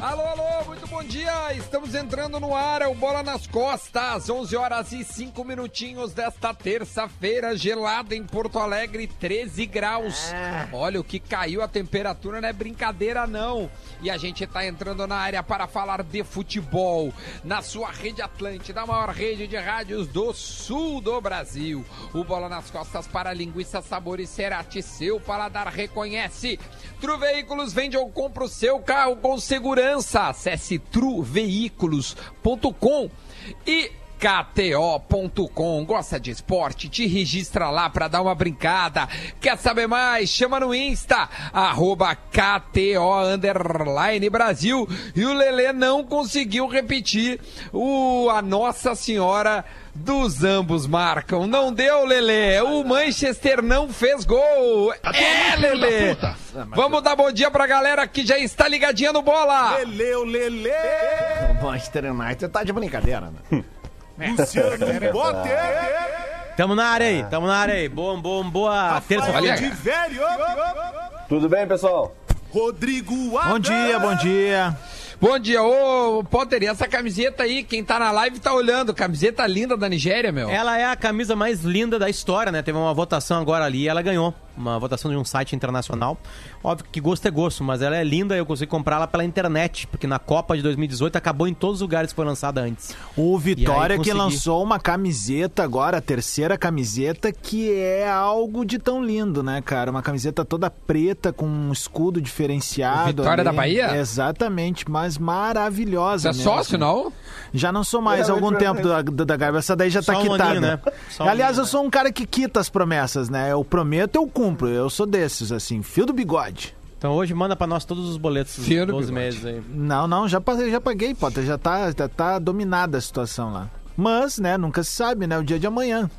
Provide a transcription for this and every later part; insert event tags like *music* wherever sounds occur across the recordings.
Alô, alô, muito bom dia. Estamos entrando no ar, é o Bola nas Costas. 11 horas e 5 minutinhos desta terça-feira, gelada em Porto Alegre, 13 graus. Olha, o que caiu a temperatura não é brincadeira, não. E a gente está entrando na área para falar de futebol na sua rede Atlântida, a maior rede de rádios do sul do Brasil. O Bola nas Costas para linguiça, sabor e cerati. Seu paladar reconhece. Tru Veículos vende ou compra o seu carro com segurança. Acesse truveículos.com e KTO.com. Gosta de esporte? Te registra lá pra dar uma brincada. Quer saber mais? Chama no Insta, arroba KTO Brasil. E o Lelê não conseguiu repetir o a Nossa Senhora dos ambos marcam. Não deu, Lelê. O Manchester não fez gol. É, Lelê. Vamos dar bom dia pra galera que já está ligadinha no bola. Leleu, Lele! O Manchester United tá de brincadeira, né? *laughs* Luciano Bote! Tamo na área aí, tamo na área aí. Boa, boa, boa terça-feira. Tudo bem, pessoal? Rodrigo! Bom dia, bom dia. Bom dia, ô Potter, e essa camiseta aí, quem tá na live tá olhando, camiseta linda da Nigéria, meu. Ela é a camisa mais linda da história, né? Teve uma votação agora ali e ela ganhou. Uma votação de um site internacional. Óbvio que gosto é gosto, mas ela é linda e eu consegui comprá-la pela internet, porque na Copa de 2018 acabou em todos os lugares que foi lançada antes. O Vitória aí que consegui. lançou uma camiseta agora, a terceira camiseta, que é algo de tão lindo, né, cara? Uma camiseta toda preta com um escudo diferenciado. O Vitória ali. da Bahia? Exatamente, mas maravilhosa. Você é mesmo. sócio, não? Já não sou mais há algum tempo da, da, da Garba. Essa daí já tá Só um quitada. aninho, né? Só um Aliás, aninho, eu sou um cara que quita as promessas, né? Eu prometo, eu cumpro. Eu sou desses, assim, fio do bigode. Então hoje manda pra nós todos os boletos dos Fio no 12 bigode. meses aí. Não, não, já, paguei- já paguei, Potter. Já tá, já tá dominada a situação lá. Mas, né, nunca se sabe, né? O dia de amanhã.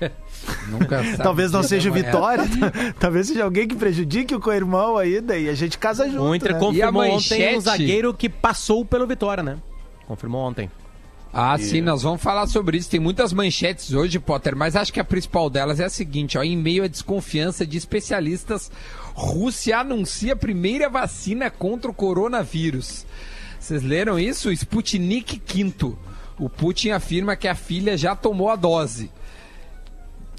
*laughs* Nunca sabe. Talvez não seja o. Vitória, *laughs* *laughs* talvez seja alguém que prejudique o co-irmão aí, daí a gente casa junto. O Inter né? confirmou E a ontem manchete? um zagueiro que passou pelo Vitória, né? Confirmou ontem. Ah, sim, nós vamos falar sobre isso. Tem muitas manchetes hoje, Potter, mas acho que a principal delas é a seguinte, ó, em meio à desconfiança de especialistas, Rússia anuncia a primeira vacina contra o coronavírus. Vocês leram isso? Sputnik V. O Putin afirma que a filha já tomou a dose.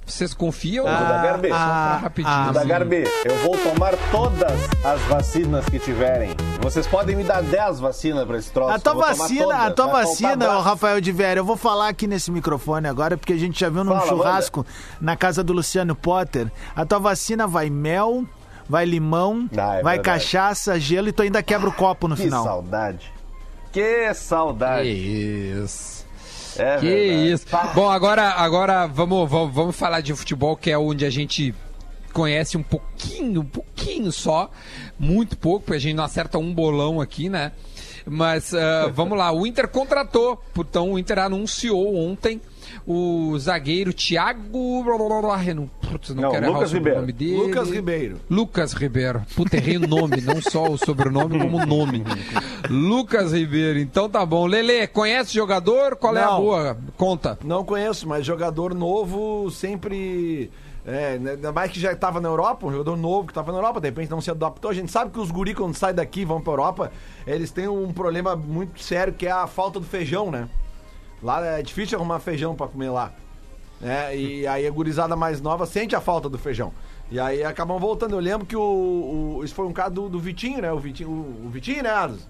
Vocês confiam? Ah, da Garbi. Pra rapidinho. ah, da Garbi, eu vou tomar todas as vacinas que tiverem. Vocês podem me dar 10 vacinas pra esse troço. A tua vacina, todas. a tua vacina, ô Rafael de Vera, eu vou falar aqui nesse microfone agora, porque a gente já viu num Fala, churrasco na casa do Luciano Potter. A tua vacina vai mel, vai limão, Ah, é vai verdade. cachaça, gelo e tu ainda quebra o copo no Que final. saudade. Que Que saudade. isso. É Que verdade. isso. Bom, agora, agora vamos, vamos, vamos falar de futebol, que é onde a gente conhece um pouquinho, um pouquinho só, muito pouco, porque a gente não acerta um bolão aqui, né? Mas ah, *laughs* vamos lá, o Inter contratou, então o Inter anunciou ontem o zagueiro Thiago. Não, putz, não, Não, quero errar Lucas o sobrenome dele. Lucas Ribeiro. Lucas Ribeiro. Puta, errei o nome, não só o sobrenome, como o nome. *laughs* Lucas Ribeiro. Então tá bom. Lele, conhece o jogador? Qual é a Não. boa? Conta. Não conheço, mas jogador novo sempre. É, né, ainda mais que já estava na Europa, um jogador novo que estava na Europa, de repente não se adaptou. A gente sabe que os guri, quando saem daqui e vão pra Europa, eles têm um problema muito sério que é a falta do feijão, né? Lá é difícil arrumar feijão pra comer lá. né? e aí a gurizada mais nova sente a falta do feijão. E aí acabam voltando. Eu lembro que o. o- isso foi um caso do, do Vitinho, né? O Vitinho, o, o Vitinho, né, Adams?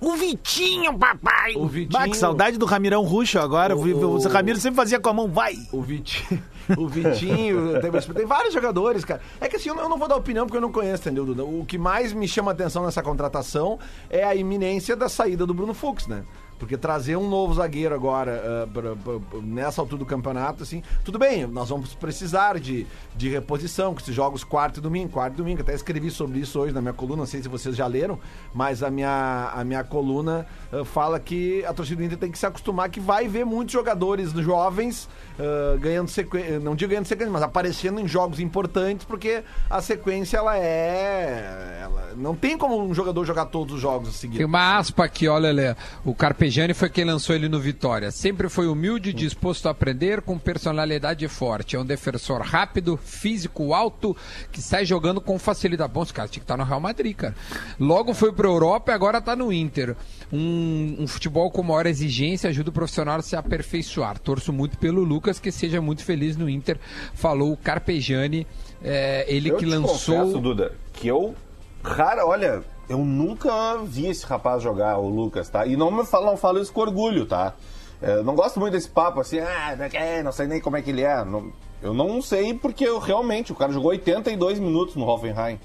O Vitinho, papai! O Vitinho- Bah, que saudade do Ramirão Ruxo agora. O, O- o, Ramiro sempre fazia com a mão, vai! O Vitinho, *laughs* o Vitinho tem, tem vários jogadores, cara. É que assim, eu não vou dar opinião porque eu não conheço, entendeu, Duda? O que mais me chama atenção nessa contratação é a iminência da saída do Bruno Fux, né? Porque trazer um novo zagueiro agora, ah, pra- pra- pra- nessa altura do campeonato, assim, tudo bem, nós vamos precisar de, de reposição, que se jogos quarto e domingo, quarto e domingo. Até escrevi sobre isso hoje na minha coluna, não sei se vocês já leram, mas a minha, a minha coluna ah, fala que a torcida do Inter tem que se acostumar que vai ver muitos jogadores jovens ah, ganhando sequência, não digo ganhando sequência, mas aparecendo em jogos importantes, porque a sequência ela é. Ela, não tem como um jogador jogar todos os jogos Tem seguidos. uma aspa aqui, olha, Lelê. O Carpe Carpegiani foi quem lançou ele no Vitória. Sempre foi humilde, disposto a aprender, com personalidade forte. É um defensor rápido, físico, alto, que sai jogando com facilidade. Bom, esse cara tinha que estar no Real Madrid, cara. Logo foi pra Europa e agora tá no Inter. Um, um futebol com maior exigência ajuda o profissional a se aperfeiçoar. Torço muito pelo Lucas, que seja muito feliz no Inter. Falou o Carpegiani, é, ele eu que lançou. confesso, Duda, que eu. Rara, olha, eu nunca vi esse rapaz jogar, o Lucas, tá? E não me falo, não falo isso com orgulho, tá? É, não gosto muito desse papo assim, ah, não sei nem como é que ele é. Eu não sei porque eu, realmente, o cara jogou 82 minutos no Hoffenheim.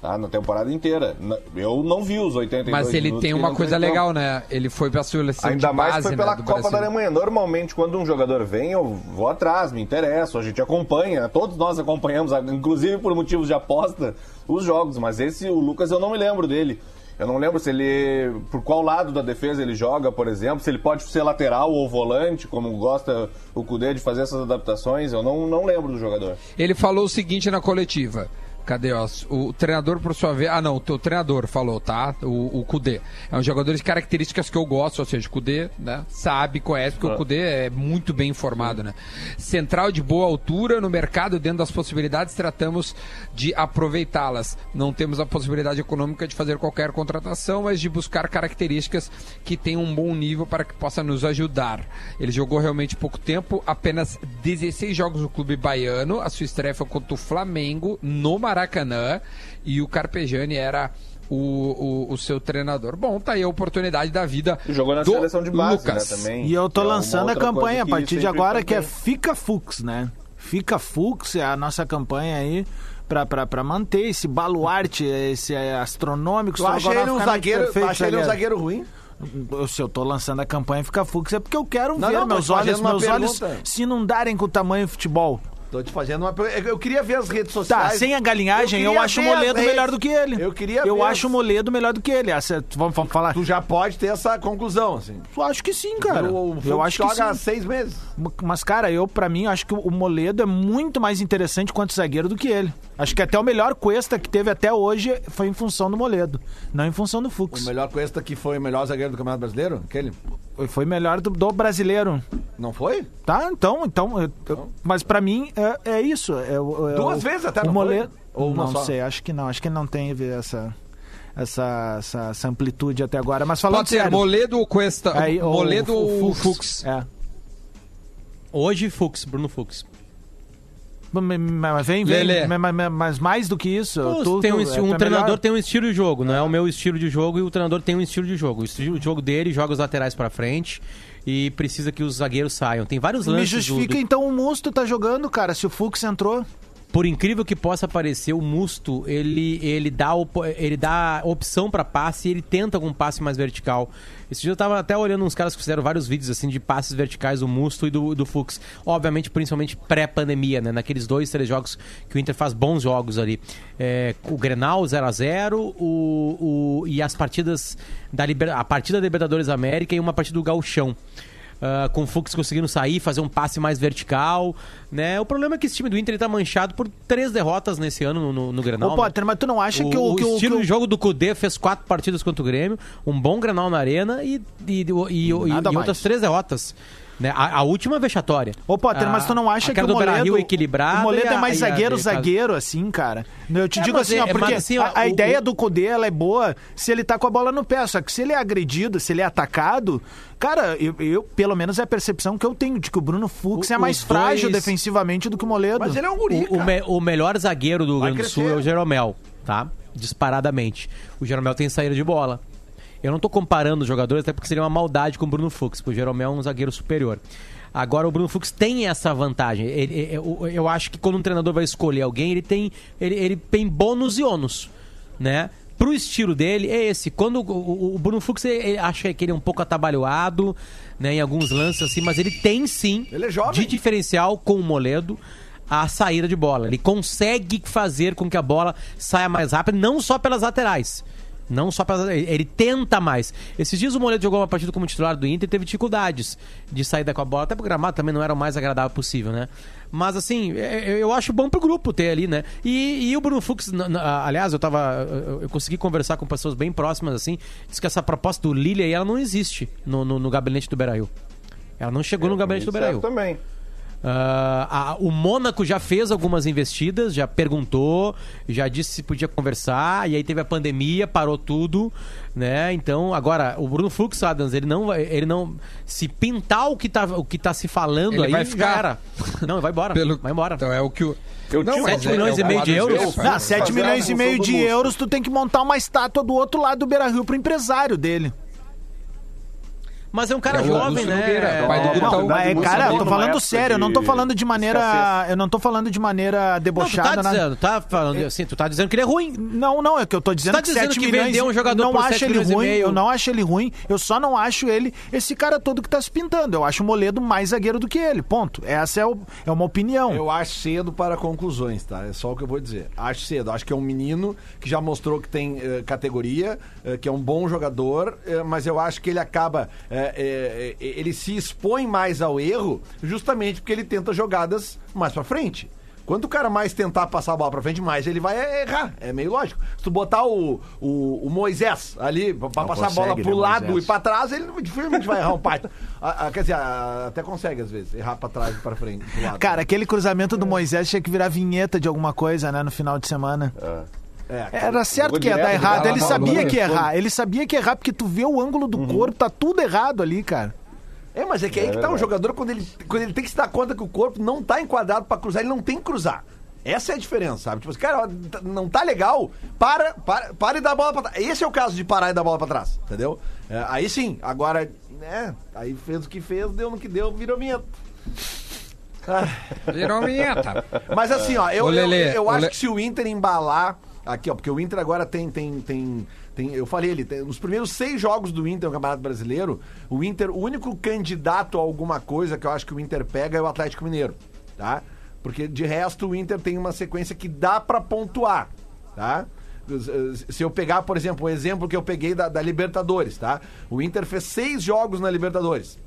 Tá, na temporada inteira. Eu não vi os 82 Mas ele minutos tem que uma coisa legal, né? Ele foi pra seleção Ainda de mais base, foi pela né, Copa Brasil. da Alemanha. Normalmente, quando um jogador vem, eu vou atrás, me interesso, a gente acompanha, todos nós acompanhamos, inclusive por motivos de aposta, os jogos. Mas esse, o Lucas, eu não me lembro dele. Eu não lembro se ele. por qual lado da defesa ele joga, por exemplo, se ele pode ser lateral ou volante, como gosta o Cudê de fazer essas adaptações. Eu não, não lembro do jogador. Ele falou o seguinte na coletiva. Cadê, ó? O treinador, por sua vez. Ah, não, o teu treinador falou, tá? O, o Kudê. É um jogador de características que eu gosto, ou seja, o Kudê, né? Sabe, conhece, porque o Kudê é muito bem informado, né? Central de boa altura no mercado, dentro das possibilidades, tratamos de aproveitá-las. Não temos a possibilidade econômica de fazer qualquer contratação, mas de buscar características que tenham um bom nível para que possa nos ajudar. Ele jogou realmente pouco tempo, apenas 16 jogos no clube baiano. A sua estreia foi contra o Flamengo, no Maracanã, e o Carpegiani era o, o, o seu treinador. Bom, tá aí a oportunidade da vida. Jogou na do seleção de base, Lucas. né, também. E eu tô é lançando a outra campanha a partir de agora, que é Fica Fux, né? Fica Fux é a nossa campanha aí pra, pra, pra manter esse baluarte, esse é, astronômico. Acha agora ele um zagueiro, perfeito, acha ele um zagueiro ruim? Eu- Se eu tô lançando a campanha Fica Fux é porque eu quero Não, ver não, meus olhos, meus olhos se inundarem com o tamanho do futebol. Tô te fazendo uma pergunta. Eu queria ver as redes Tá, sociais. sem a galinhagem, eu, queria acho o Moledo melhor do que ele. Eu queria Eu ver acho o as- Moledo melhor do que ele. Essa, vamos, vamos falar? Tu já pode ter essa conclusão, assim. Eu acho que sim, cara. o, o eu acho que joga há sim. seis meses. Mas, cara, eu, pra mim, acho que o Moledo é muito mais interessante quanto zagueiro do que ele. Acho que até o melhor Cuesta que teve até hoje foi em função do Moledo, não em função do O Fux. melhor Cuesta que foi o melhor zagueiro do Campeonato Brasileiro? Aquele? Foi- melhor do, do brasileiro. Não foi? Tá, então, então. eu- eu- mas pra mim é, é isso. É, o- é Duas o- vezes até, o não Moledo. foi? Ou uma não só? sei, acho que não. Acho que não tem essa, essa, essa, essa amplitude até agora. Mas falando Pode ser sério. Moledo ou Cuesta? aí, o- Moledo o ou Fux? É. Hoje, Fux, Bruno Fux. Mas vem, vem. Lelê. Mas, mais do que isso. Pô, tu- tem um, tu- é, um é treinador melhor. tem um estilo de jogo, não é o meu estilo de jogo e o treinador tem um estilo de jogo. O estilo de jogo dele joga os laterais pra frente e precisa que os zagueiros saiam. Tem vários Me lances do- justifica do, então o Musto tá jogando, cara, se o Fux entrou. Por incrível que possa parecer, o Musto, ele, ele, dá, ele dá opção pra passe e ele tenta algum passe mais vertical. Esse dia eu tava até olhando uns caras que fizeram vários vídeos assim de passes verticais do Musto e do, do Fux. Obviamente, principalmente pré-pandemia, né? Naqueles dois, três jogos que o Inter faz bons jogos ali. É, o Grenal 0x0 o, o, e as partidas da Liber- a partida da Libertadores América e uma partida do Gauchão. Ah, com o Fux conseguindo sair, fazer um passe mais vertical, né? O problema é que esse time do Inter ele tá manchado por três derrotas nesse ano no, no, no Grenal. Ô, né? Potter, mas tu não acha o, que o. o que o- estilo que o- jogo do Cudê fez quatro partidas contra o Grêmio, um bom Grenal na arena e, e, e, e- e outras três derrotas. Né? A, a última vexatória. Ô, Potter, A- mas tu não acha que o Moledo... equilibrada O Moledo é mais a- zagueiro, a- zagueiro, assim, cara. Eu te É, digo assim, é- ó, porque mas assim, ó, a, a o- ideia o- do Cudê, ela é boa se ele tá com a bola no pé. Só que se ele é agredido, se ele é atacado... Cara, eu, eu- pelo menos é a percepção que eu tenho de que o Bruno Fux O- é mais frágil dois- defensivamente do que o Moledo. Mas ele é um guri, O, me- o melhor zagueiro do Rio Grande do Sul é o Jeromel, tá? Disparadamente. O Jeromel tem saída de bola. Eu não tô comparando os jogadores, até porque seria uma maldade com o Bruno Fux, porque o Jeromel é um zagueiro superior. Agora o Bruno Fux tem essa vantagem. Ele- ele- eu, eu acho que quando um treinador vai escolher alguém, ele tem, ele, ele tem bônus e ônus, né? Pro estilo dele, é esse. Quando o, o- o Bruno Fux ele, acha que ele é um pouco atabalhoado, né, em alguns lances assim, mas ele tem sim é de diferencial com o Moledo a saída de bola. Ele consegue fazer com que a bola saia mais rápido, não só pelas laterais. Não só pra. Ele tenta mais. Esses dias o Moledo jogou uma partida como titular do Inter e teve dificuldades de sair com a bola. Até porque o gramado também não era o mais agradável possível, né? Mas assim, é- é- eu acho bom pro grupo ter ali, né? E, e o Bruno Fux, aliás, eu tava. Eu eu consegui conversar com pessoas bem próximas, assim. Diz que essa proposta do Lille aí, ela não existe no, no, no gabinete do Beirail. Ela não chegou no gabinete do. Certo também. Ah, a- o Mônaco já fez algumas investidas, já perguntou, já disse se podia conversar, e aí teve a pandemia, parou tudo, né? Então, agora, o Bruno Fux, Adams, ele não vai. Ele não. Se pintar o que tá, o que tá se falando Ele aí, vai já ficar. era. Não, vai embora. Pelo... Vai embora. Então é o que o. Eu tinha mas sete milhões é e meio de euros? Ah, faz. 7 fazer milhões e meio de euros, tu tem que montar uma estátua do outro lado do Beira Rio pro empresário dele. Mas é um cara É jovem, né? Nogueira, pai do É- Guto. Não, verdade, cara, eu tô falando época sério, eu não tô falando de maneira. escassez. Eu não tô falando de maneira Não, tu tá debochada. nada. dizendo, tá falando assim, tu tá dizendo que ele é ruim. Não, não, é que eu tô dizendo tá que dizendo 7 que milhões. vender um jogador não por acho 7 ele e ruim, meio. eu não acho ele ruim, eu só não acho ele esse cara todo que tá se pintando. Eu acho o Moledo mais zagueiro do que ele, ponto. Essa é, o- é uma opinião. Eu acho cedo para conclusões, tá? É só o que eu vou dizer. Acho cedo. Acho que é um menino que já mostrou que tem eh, categoria, eh, que é um bom jogador, eh, mas eu acho que ele acaba. Eh, eh, eh, ele se expõe mais ao erro justamente porque ele tenta jogadas mais pra frente. Quanto o cara mais tentar passar a bola pra frente, mais ele vai errar. É meio lógico. Se tu botar o, o, o Moisés ali pra, passar a bola consegue, pro né, lado Moisés? e pra trás, ele dificilmente vai errar um pato. *laughs* Ah, quer dizer, ah, até consegue às vezes, errar pra trás e pra frente. Pro lado. Cara, aquele cruzamento do Moisés tinha que virar vinheta de alguma coisa, né, no final de semana. É, Era certo que ia dar errado. Ele sabia que ia errar. Ele sabia que ia errar porque tu vê o ângulo do corpo, tá tudo errado ali, cara. É, mas é que aí É que tá um jogador quando ele, quando ele tem que se dar conta que o corpo não tá enquadrado pra cruzar, ele não tem que cruzar. Essa é a diferença, sabe? Tipo, assim, cara, ó, t- não tá legal, para, para, para e dá a bola pra trás. Esse é o caso de parar e dar a bola pra trás, entendeu? É, aí sim, agora, né, aí fez o que fez, deu no que deu, virou minha. Virou vinheta. Mas assim, ó, eu, Ô, eu, Lelê, eu ô, acho Le- que se o Inter embalar. Aqui, ó, porque o Inter agora tem. tem, tem, tem eu falei ele, tem, nos primeiros seis jogos do Inter no Campeonato Brasileiro, o Inter, o único candidato a alguma coisa que eu acho que o Inter pega é o Atlético Mineiro, tá? Porque de resto o Inter tem uma sequência que dá pra pontuar, tá? Se eu pegar, por exemplo, o exemplo que eu peguei da, da Libertadores, tá? O Inter fez seis jogos na Libertadores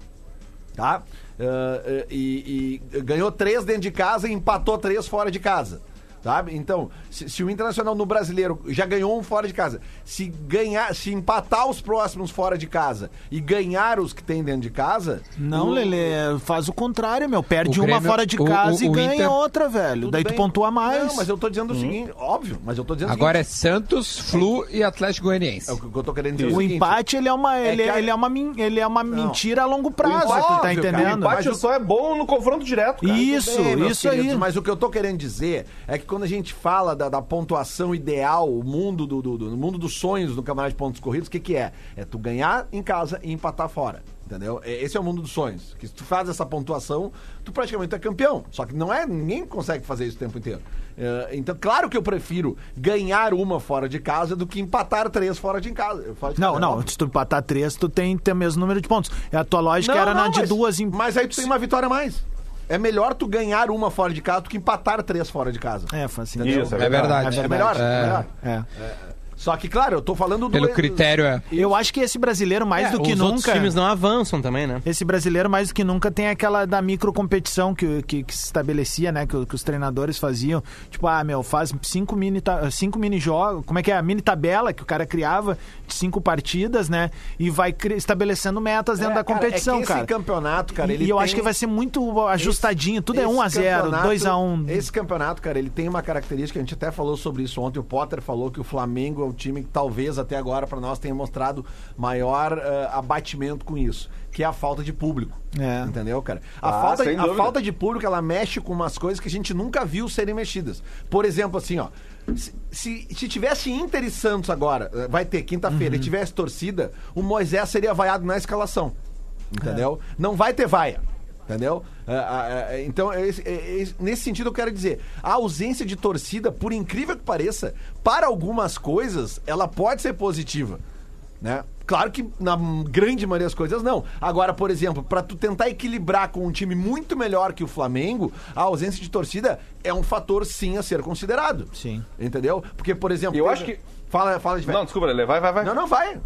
tá? Eh, e, e ganhou três dentro de casa e empatou três fora de casa. Sabe? Então, se, se o Internacional no brasileiro já ganhou um fora de casa, se ganhar, se empatar os próximos fora de casa e ganhar os que tem dentro de casa. Não, o- Lele, faz o contrário, meu. Perde O uma Grêmio- fora de o- casa o- e o ganha Inter- outra, velho. tudo Daí tu bem. pontua mais. Não, mas eu tô dizendo o seguinte, óbvio, mas eu tô dizendo Agora é o seguinte. Santos, Flu e Atlético Goianiense. É o que eu tô querendo dizer. O seguinte, empate, ele é uma, ele, que a- ele é uma, ele é uma mentira a longo prazo, empate- tu tá óbvio, cara, O entendendo? empate Mas só é bom no confronto direto, cara. Isso, Bem, isso aí. queridos, Mas o que eu tô querendo dizer é que quando a gente fala da, da pontuação ideal, o mundo do, do, do- mundo dos sonhos do campeonato de pontos corridos, o que, que é? É tu ganhar em casa e empatar fora. Entendeu? É- Esse é o mundo dos sonhos. Que se tu faz essa pontuação, tu praticamente é campeão. Só que não é. Ninguém consegue fazer isso o tempo inteiro. É, então, claro que eu prefiro ganhar uma fora de casa do que empatar três fora de casa. Falo isso, Não, é não, se tu empatar três, tu tem que ter o mesmo número de pontos. É A tua lógica era na de mas, duas em... Mas aí tu tem uma vitória a mais. É melhor tu ganhar uma fora de casa do que empatar três fora de casa. É, faz assim. Isso, É verdade. É melhor, é É. melhor. É. Só que, claro, eu tô falando do. Pelo critério é. Eu acho que esse brasileiro, mais É, do que os outros nunca... times não avançam também, né? Esse brasileiro, mais do que nunca, tem aquela da micro competição que, que, que se estabelecia, né? Que, que os treinadores faziam. Tipo, ah, meu, faz cinco mini, cinco mini jogos. Como é que é? A mini tabela que o cara criava de cinco partidas, né? E vai estabelecendo metas dentro da competição, é que esse cara. campeonato, cara, e ele e eu tem- acho que vai ser muito ajustadinho. Tudo é Esse 1x0, campeonato- 2x1. Esse campeonato, cara, ele tem uma característica, a gente até falou sobre isso ontem. O Potter falou que o Flamengo é o time que talvez até agora para nós tenha mostrado maior eh, abatimento com isso, que é a falta de público. É. Entendeu, cara? A, Ah, falta, a dúvida. falta de público, ela mexe com umas coisas que a gente nunca viu serem mexidas. Por exemplo, assim, ó. Se, se, se tivesse Inter e Santos agora, eh, vai ter quinta-feira, Uhum. e tivesse torcida, o Moisés seria vaiado na escalação. Entendeu? Não vai ter vaia. Entendeu? Ah, ah, ah, então, é esse- é esse- nesse sentido, eu quero dizer: a ausência de torcida, por incrível que pareça, para algumas coisas, ela pode ser positiva. Né? Claro que na grande maioria das coisas não. Agora, por exemplo, pra tu tentar equilibrar com um time muito melhor que o Flamengo, a ausência de torcida é um fator sim a ser considerado. Sim. Entendeu? Porque, por exemplo. Eu acho que- Fala, fala de Não, desculpa, Lele, vai, vai, vai. não, não, vai.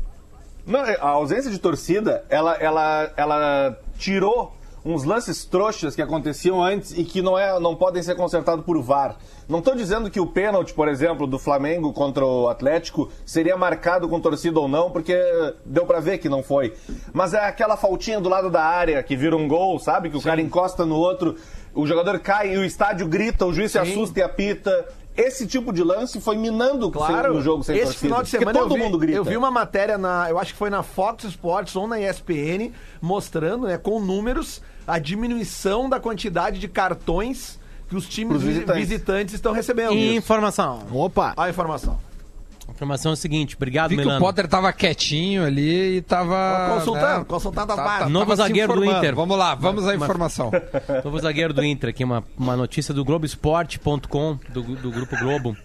Não, é, a ausência de torcida, ela, ela, ela tirou uns lances trouxas que aconteciam antes e que não, é, não podem ser consertados por VAR. Não estou dizendo que o pênalti, por exemplo, do Flamengo contra o Atlético seria marcado com torcida ou não, porque deu para ver que não foi. Mas é aquela faltinha do lado da área que vira um gol, sabe? Que o cara encosta no outro, o jogador cai e o estádio grita, o juiz se assusta e apita. Esse tipo de lance foi minando Claro, o jogo sem esse torcida. final de semana todo eu vi, mundo grita. eu vi uma matéria na, eu acho que foi na Fox Sports ou na ESPN, mostrando, né, com números a diminuição da quantidade de cartões que os times visitantes. visitantes. estão recebendo. Informação. Opa! A informação. A informação é o seguinte, obrigado, Vi que o Milano. Potter tava quietinho ali e tava. Consultando, né, consultando as tá- bases. tá- Novo zagueiro do. Inter. Vamos lá, vamos à informação. *laughs* Novo zagueiro do Inter, aqui uma, uma notícia do Globoesporte.com, do, do Grupo Globo,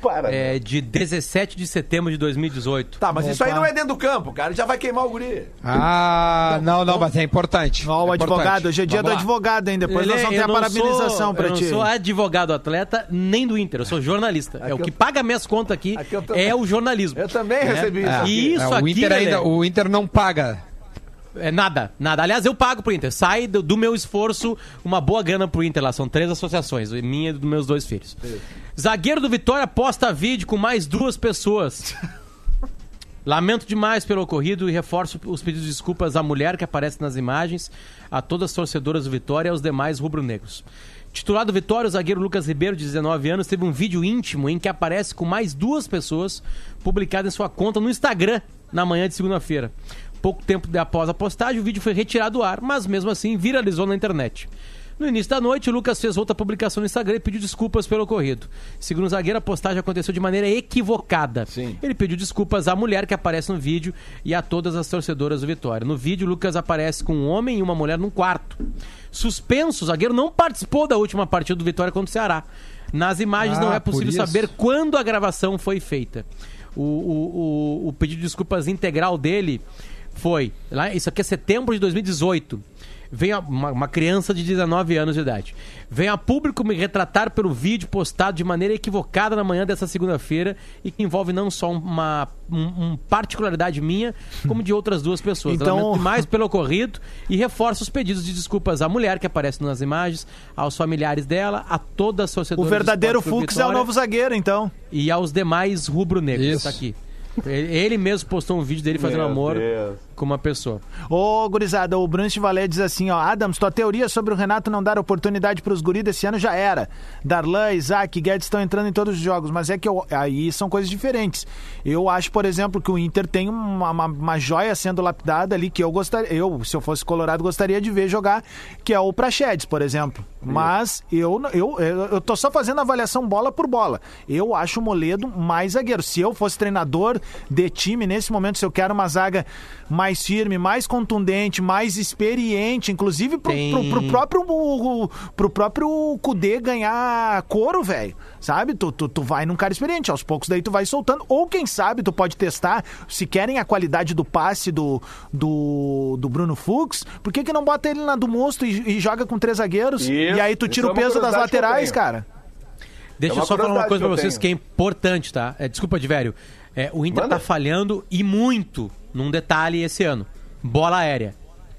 Para, né? é, de 17 de setembro de 2018. Tá, mas isso aí Opa. não é dentro do campo, cara. Já vai queimar o guri. Ah, não, não, mas é importante. Ó, o É advogado, importante. hoje é dia Vamos do lá. advogado, hein? Depois nós Ele- vamos ter eu a parabenização sou, pra eu ti. não sou advogado atleta nem do Inter, eu sou jornalista. é o Aqui que eu- paga minhas contas aqui, Aqui eu também- é o jornalismo. Eu também recebi isso. É, aqui. E isso é, o aqui, Inter ainda, o Inter não paga. É nada, nada. Aliás, eu pago pro Inter. Sai do, do meu esforço uma boa grana pro Inter lá. São três associações, minha e dos meus dois filhos. Zagueiro do Vitória posta vídeo com mais duas pessoas. *laughs* Lamento demais pelo ocorrido e reforço os pedidos de desculpas à mulher que aparece nas imagens, a todas as torcedoras do Vitória e aos demais rubro-negros. Titular do Vitória, o zagueiro Lucas Ribeiro, de 19 anos, teve um vídeo íntimo em que aparece com mais duas pessoas, publicado em sua conta no Instagram na manhã de segunda-feira. Pouco tempo após a postagem, o vídeo foi retirado do ar, mas mesmo assim viralizou na internet. No início da noite, o Lucas fez outra publicação no Instagram e pediu desculpas pelo ocorrido. Segundo o zagueiro, a postagem aconteceu de maneira equivocada. Sim. Ele pediu desculpas à mulher que aparece no vídeo e a todas as torcedoras do Vitória. No vídeo, o Lucas aparece com um homem e uma mulher num quarto. Suspenso, o zagueiro não participou da última partida do Vitória contra o Ceará. Nas imagens Ah, não é possível saber quando a gravação foi feita. O, o, o, o pedido de desculpas integral dele foi. Lá, isso aqui é setembro de 2018. Vem a- uma, uma criança de 19 anos de idade. Vem a público me retratar pelo vídeo postado de maneira equivocada na manhã dessa segunda-feira e que envolve não só uma um, um particularidade minha, como de outras duas pessoas. Então- Lamento demais pelo ocorrido e reforça os pedidos de desculpas à mulher que aparece nas imagens, aos familiares dela, a todas as O torcedoras do verdadeiro Fux é o novo zagueiro, então. e aos demais rubro-negros. Isso. Tá aqui. Ele, ele mesmo postou um vídeo dele fazendo Meu amor Deus. Com uma pessoa. Ô, gurizada, o Brunch Valé diz assim, ó, Adams, tua teoria sobre o Renato não dar oportunidade pros guris desse ano já era. Darlan, Isaac, Guedes estão entrando em todos os jogos, mas é que eu- aí são coisas diferentes. Eu acho, por exemplo, que o Inter tem uma, uma, uma joia sendo lapidada ali que eu gostaria, eu, se eu fosse colorado, gostaria de ver jogar, que é o Prachedes, por exemplo. Mas eu, eu, eu, eu tô só fazendo avaliação bola por bola. Eu acho o Moledo mais zagueiro. Se eu fosse treinador de time, nesse momento, se eu quero uma zaga mais firme, mais contundente, mais experiente, inclusive pro, Tem- pro, pro próprio o- o- pro próprio Kudê ganhar couro, velho. Sabe? Tu, tu, tu vai num cara experiente, aos poucos daí tu vai soltando. Ou quem sabe tu pode testar, se querem a qualidade do passe do, do, do Bruno Fux, por que, que não bota ele na do monstro e, e joga com três zagueiros? Isso, e aí tu isso tira é o uma peso das que eu laterais, tenho. cara. Deixa É eu só falar uma coisa pra vocês que é importante, tá? É, desculpa, Divério. É, o Inter Manda. tá falhando e muito num detalhe esse ano. Bola aérea.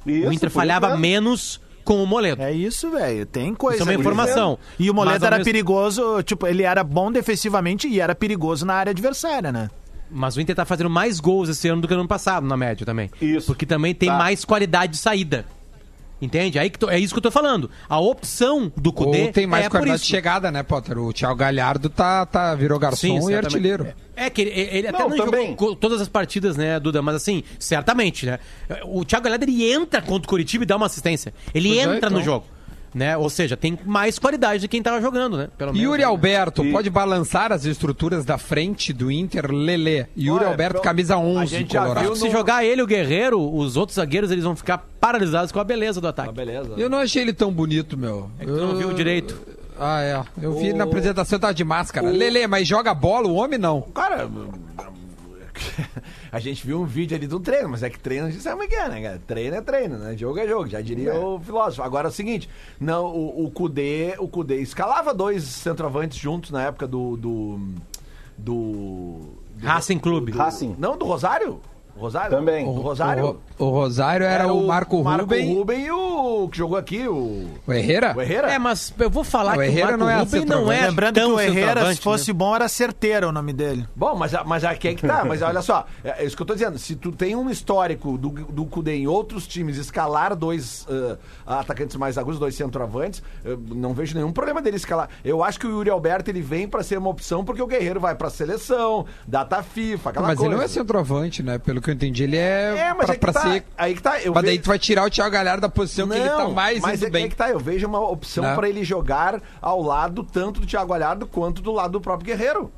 Isso, o Inter falhava menos com o Moledo. É isso, velho. Tem coisa. Isso é uma informação. E o Moledo era mesmo- perigoso, tipo, ele era bom defensivamente e era perigoso na área adversária, né? Mas o Inter tá fazendo mais gols esse ano do que no ano passado, na média também. Isso. Porque também tem Tá. mais qualidade de saída. Entende? Aí que tô- é isso que eu tô falando. A opção do Cudê Ou tem mais é por qualidade isso. de chegada, né, Potter? O Thiago Galhardo tá, tá, virou garçom Sim, e artilheiro. É que ele, ele até Não, não, jogou co- todas as partidas, né, Duda? Mas assim, certamente, né? O Thiago Galhardo, ele entra contra o Curitiba e dá uma assistência. Ele Pois é, entra no então. jogo. Né? Ou seja, tem mais qualidade de quem tava jogando, né? Pelo menos, Yuri né? Alberto, E- pode balançar as estruturas da frente do Inter, Lelê. Yuri Olha, Alberto, pro- camisa a 11, gente já Colorado. viu Se jogar ele o Guerreiro, os outros zagueiros eles vão ficar paralisados com a beleza do ataque. beleza. Eu não achei ele tão bonito, meu. É que tu não viu direito. Ah, é. Eu vi O- na apresentação, tava de máscara. Lelê, mas joga bola, o homem não. Cara, *laughs* a gente viu um vídeo ali do treino, mas é que treino a gente sabe como é que é, né, cara? Treino é treino, né? Jogo é jogo, já diria o filósofo. Agora é o seguinte, não, o, o Kudê, o Kudê escalava dois centroavantes juntos na época do. do. do, do Racing Clube. Racing. Não, do Rosário? Rosário? Também. O Rosário. O, o Rosário era, o Marco, Ruben. Ruben e o que jogou aqui, o. O Herrera? O Herrera? É, mas eu vou falar O que Herrera o não é Marco Ruben não é Lembrando que o Herrera, se fosse né? bom, era certeira o nome dele. Bom, mas, mas aqui é que tá. Mas olha só, é, é isso que eu tô dizendo. Se tu tem um histórico do, do Cudê em outros times escalar dois ah, atacantes mais agudos, dois centroavantes, eu não vejo nenhum problema dele escalar. Eu acho que o Yuri Alberto ele vem pra ser uma opção porque o Guerreiro vai pra seleção, data FIFA, aquela Mas coisa. ele não é centroavante, né? Pelo que eu entendi, ele é, É, mas pra, é que pra tá, ser. aí que tá. Eu Mas daí vejo- tu vai tirar o Thiago Galhardo da posição que ele tá mais mas é, bem. é que tá, eu vejo uma opção Né? pra ele jogar ao lado tanto do Thiago Galhardo quanto do lado do próprio Guerreiro.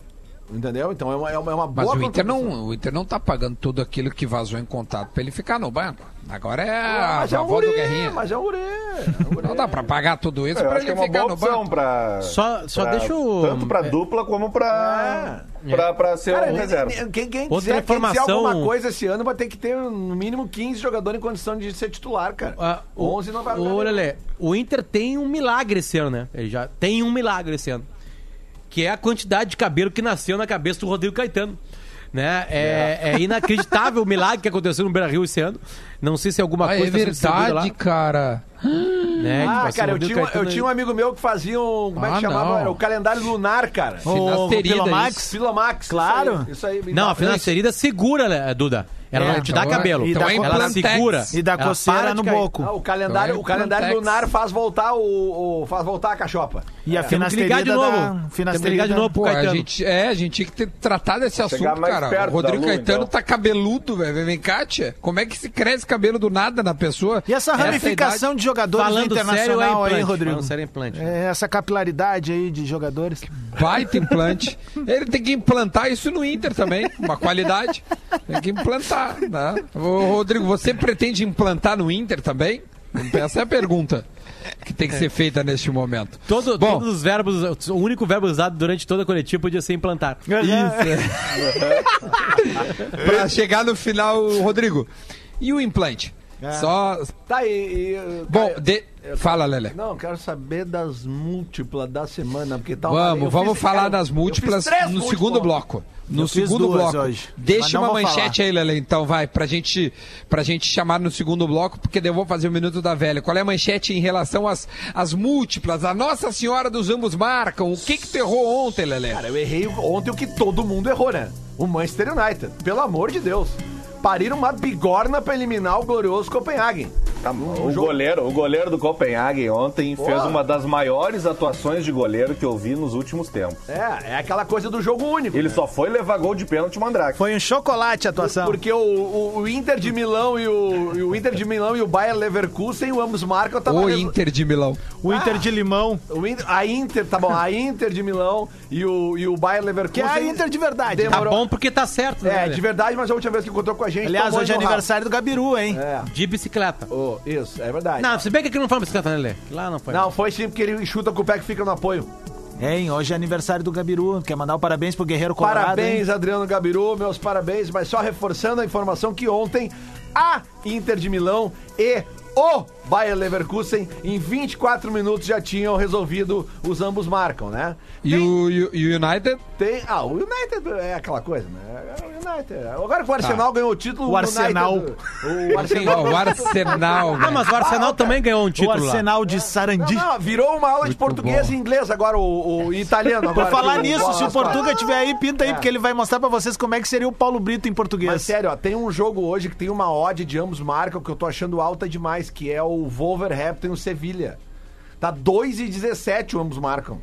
Entendeu? Então é uma, é uma, é uma Mas boa o Inter, não, o Inter não tá pagando tudo aquilo que vazou em contato pra ele ficar no banco. Agora é Ah, a, mas é um voz do Guerrinha. mas é um guri. é um *laughs* guri. Não dá pra pagar tudo isso Eu pra ele é uma ficar boa no banco. pra. Só- só pra- deixa eu- Tanto pra é. dupla como pra. Pra, pra ser Cara, um reserva. Quem, quem Outra quiser, quem informação- alguma coisa esse ano vai ter que ter no mínimo 15 jogadores em condição de ser titular, cara. Ah, o, 11 não vai o, Lelê, o Inter tem um milagre esse ano, né? Ele já tem um milagre esse ano. Que é a quantidade de cabelo que nasceu na cabeça do Rodrigo Caetano. Né? É, é inacreditável o milagre que aconteceu no Beira Rio esse ano. Não sei se é alguma Ah, coisa é tá sendo distribuída verdade, lá. cara. Né? Ah, Tipo assim, cara, eu tinha, um- eu tinha um amigo meu que fazia um. Como é que Ah, chamava? não. Era o calendário lunar, cara. O Finasterida, Pilomax. isso. Filamax. Claro. Isso aí. Isso aí me Não, dá- a finasterida segura, né, Duda. Ela É, não te dá então é- cabelo. e dá ela Implantex. segura. E Ela coceira no boco. Ah, o calendário, Então é o calendário lunar faz voltar o, o- faz voltar a cachopa. E a Temos que ligar de novo. da... Finasterida ligar de novo pro Pô, a gente, é, a gente tinha que ter tratado esse assunto, chegar cara. O Rodrigo lua, Caetano então. tá cabeludo, velho. Vem cá, tia. Como é que se cresce cabelo do nada na pessoa? E essa ramificação de jogadores Falando sério, é internacional aí. Rodrigo? Falando sério, é implante. É, essa capilaridade aí de jogadores. Baita implante. Ele tem que implantar isso no Inter também, uma qualidade. Tem que implantar, né? Ô, Rodrigo, você pretende implantar no Inter também? Essa é a pergunta que tem que ser feita neste momento. Todo- Bom. todos os verbos, o único verbo usado durante toda a coletiva podia ser implantar. *laughs* Pra chegar no final, Rodrigo. E o implante? Só. Tá aí. e, Bom, cara, de... fala, Lelé. Não, quero saber das múltiplas da semana, porque tá Vamos, eu vamos fiz- falar cara, das eu três no múltiplas segundo bloco. No Eu segundo bloco. hoje, Deixa uma manchete aí, Lelê, então vai, pra gente, pra gente chamar no segundo bloco, porque eu vou fazer o Minuto da Velha. Qual é a manchete em relação às, às múltiplas? A Nossa Senhora dos Ambos marcam. O que que tu errou ontem, Lelé? Cara, eu errei ontem o que todo mundo errou, né? O Manchester United. Pelo amor de Deus. Pariram uma bigorna pra eliminar o glorioso Copenhagen. Tá, o, jogo- goleiro, o goleiro do Copenhagen ontem Pô. fez uma das maiores atuações de goleiro que eu vi nos últimos tempos. É, é aquela coisa do jogo único. Ele né? só foi levar gol de pênalti Mandrake. Foi um chocolate a atuação. Porque o, o- o Inter de Milão e o, e o Inter de Milão e o Bayer Leverkusen, o ambos marcam. tava O Inter de Milão. O Inter de Limão. O Inter- a Inter, tá bom, a Inter de Milão e o, e o Bayer Leverkusen. Que é a Inter de verdade. Tá Demorou. bom porque tá certo, né? É, de verdade, mas a última vez que encontrou com a gente. Aliás, hoje é aniversário do Gabiru, hein? É. De bicicleta. Ô, isso, é verdade. Não, se bem que aqui não foi uma bicicleta, né, Lelê? Lá não foi. Não, foi sim, porque ele chuta com o pé que fica no apoio. Hein, hoje é aniversário do Gabiru. Quer mandar um parabéns pro Guerreiro Colorado, parabéns, hein? Adriano Gabiru, meus parabéns, mas só reforçando a informação que ontem a Inter de Milão e o Bayer Leverkusen em 24 minutos já tinham resolvido os ambos marcam, né? E o, e o- e o United? Tem, ah, o United é aquela coisa, né? O United. Agora que o Arsenal ganhou o título, O Arsenal. United- *laughs* o Arsenal. o *laughs* Arsenal. Ah, mas o Arsenal também ganhou um O título lá. Arsenal de Sarandi. Não, não, virou uma aula de português bom. e inglês agora, o, o italiano. Por Agora, falar que nisso, Bola se o. Portuga tiver aí, pinta aí, É. porque ele vai mostrar pra vocês como é que seria o Paulo Brito em português. Mas sério, ó, tem um jogo hoje que tem uma odd de ambos marcam que eu tô achando alta demais, que é o Wolverhampton e o Sevilha. Tá 2 e 17 o ambos marcam.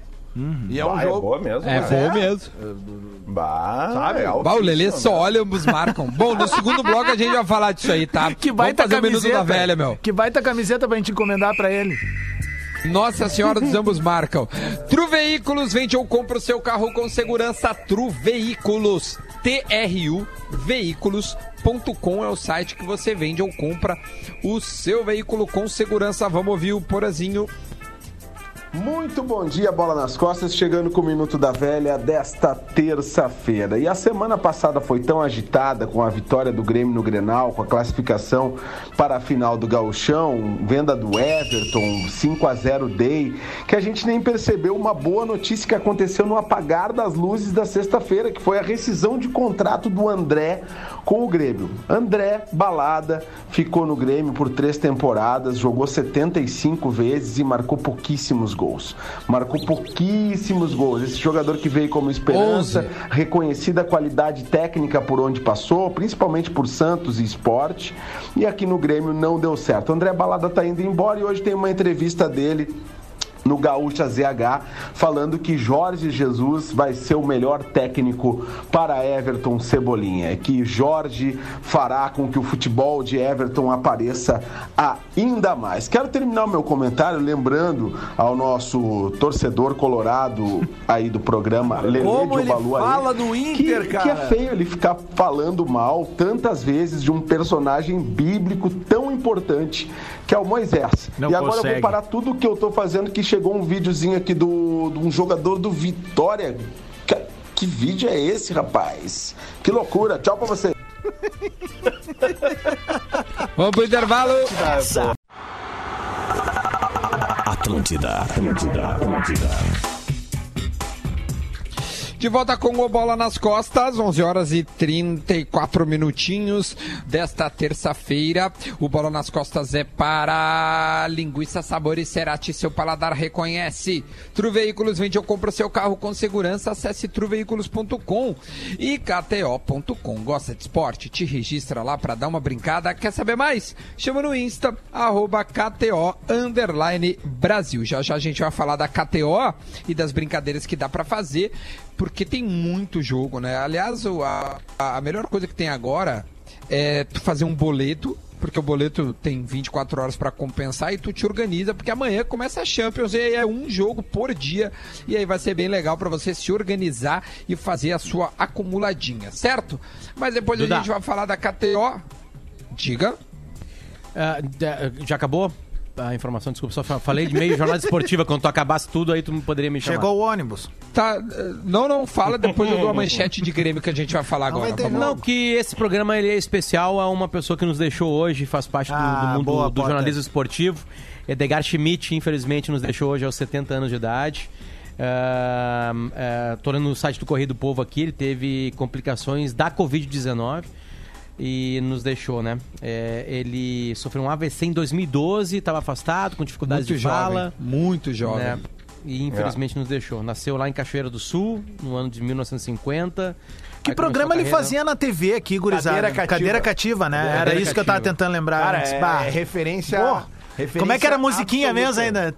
E é um Bah, jogo. é boa mesmo. É né? bom mesmo. Bah, Sabe? é Bah, o Lelê só olha, ambos marcam. Bom, no segundo bloco a gente vai falar disso aí, tá? Que baita Vamos fazer camiseta. da Velha, meu. Que baita camiseta pra gente encomendar pra ele. Nossa Senhora dos Ambos marcam. Tru Veículos vende ou compra o seu carro com segurança. Tru Veículos. T-R-U Veículos.com é o site que você vende ou compra o seu veículo com segurança. Vamos ouvir o Porazinho. Muito bom dia, Bola nas Costas, chegando com o Minuto da Velha desta terça-feira. E a semana passada foi tão agitada com a vitória do Grêmio no Grenal, com a classificação para a final do Gauchão, venda do Everton, 5 a 0 Day, que a gente nem percebeu uma boa notícia que aconteceu no apagar das luzes da sexta-feira, que foi a rescisão de contrato do André com o Grêmio. André Balada ficou no Grêmio por três temporadas, jogou 75 vezes e marcou pouquíssimos gols. Marcou pouquíssimos gols. Esse jogador que veio como esperança, reconhecida a qualidade técnica por onde passou, principalmente por Santos e Esporte, e aqui no Grêmio não deu certo. André Balada tá indo embora e hoje tem uma entrevista dele no Gaúcha ZH, falando que Jorge Jesus vai ser o melhor técnico para Everton Cebolinha, que Jorge fará com que o futebol de Everton apareça ainda mais. Quero terminar o meu comentário lembrando ao nosso torcedor colorado aí do programa, *laughs* Lele Como de ele Obalu aí, fala no Inter, que, cara. Que é feio ele ficar falando mal tantas vezes de um personagem bíblico tão importante que é o Moisés. Não e agora eu consegue. vou parar tudo que eu tô fazendo que chegou um videozinho aqui do, de um jogador do Vitória. Que, que vídeo é esse, rapaz? Que loucura. Tchau pra você. *laughs* Vamos pro intervalo. Atlântida, Atlântida, Atlântida. De volta com o Bola nas Costas, 11 horas e 34 minutinhos desta terça-feira. O Bola nas Costas é para Linguiça Sabor e Cerati, seu paladar reconhece. Tru Veículos vende ou compra seu carro com segurança, acesse truveículos.com e kto.com. Gosta de esporte? Te registra lá para dar uma brincada. Quer saber mais? Chama no Insta, arroba KTO Brasil. Já já a gente vai falar da KTO e das brincadeiras que dá para fazer tem muito jogo, né? Aliás, o- a, a melhor coisa que tem agora é tu fazer um boleto, porque o boleto tem 24 horas para compensar e tu te organiza, porque amanhã começa a Champions e aí é um jogo por dia e aí vai ser bem legal para você se organizar e fazer a sua acumuladinha, certo? Mas depois Duda. a gente vai falar da KTO. Diga. Da- já acabou a informação? Desculpa, só fa- falei de meio jornada esportiva. Quando tu acabasse tudo, aí tu poderia me chamar. Chegou o ônibus. Tá, não, não fala, depois eu dou a manchete de Grêmio que a gente vai falar agora. ter Vamos Não, que esse programa ele é especial a uma pessoa que nos deixou hoje, faz parte do, Ah, do mundo boa, do jornalismo esportivo. Edgar Schmidt, infelizmente, nos deixou hoje aos 70 anos de idade. Ah, ah, tô olhando no site do Correio do Povo aqui, ele teve complicações da Covid-19 e nos deixou, né? É, ele sofreu um AVC em 2012, estava afastado, com dificuldades Muito de jovem, fala. muito jovem. né? E infelizmente nos deixou. Nasceu lá em Cachoeira do Sul, no ano de 1950. Que Aí programa ele fazia na TV aqui, gurizada? Cadeira cativa. Cadeira cativa, né? Cadeira Era isso que eu tava cativa. tentando lembrar. Cara, antes. é, é referência, Pô, referência Como é que era a musiquinha mesmo absoluta. ainda?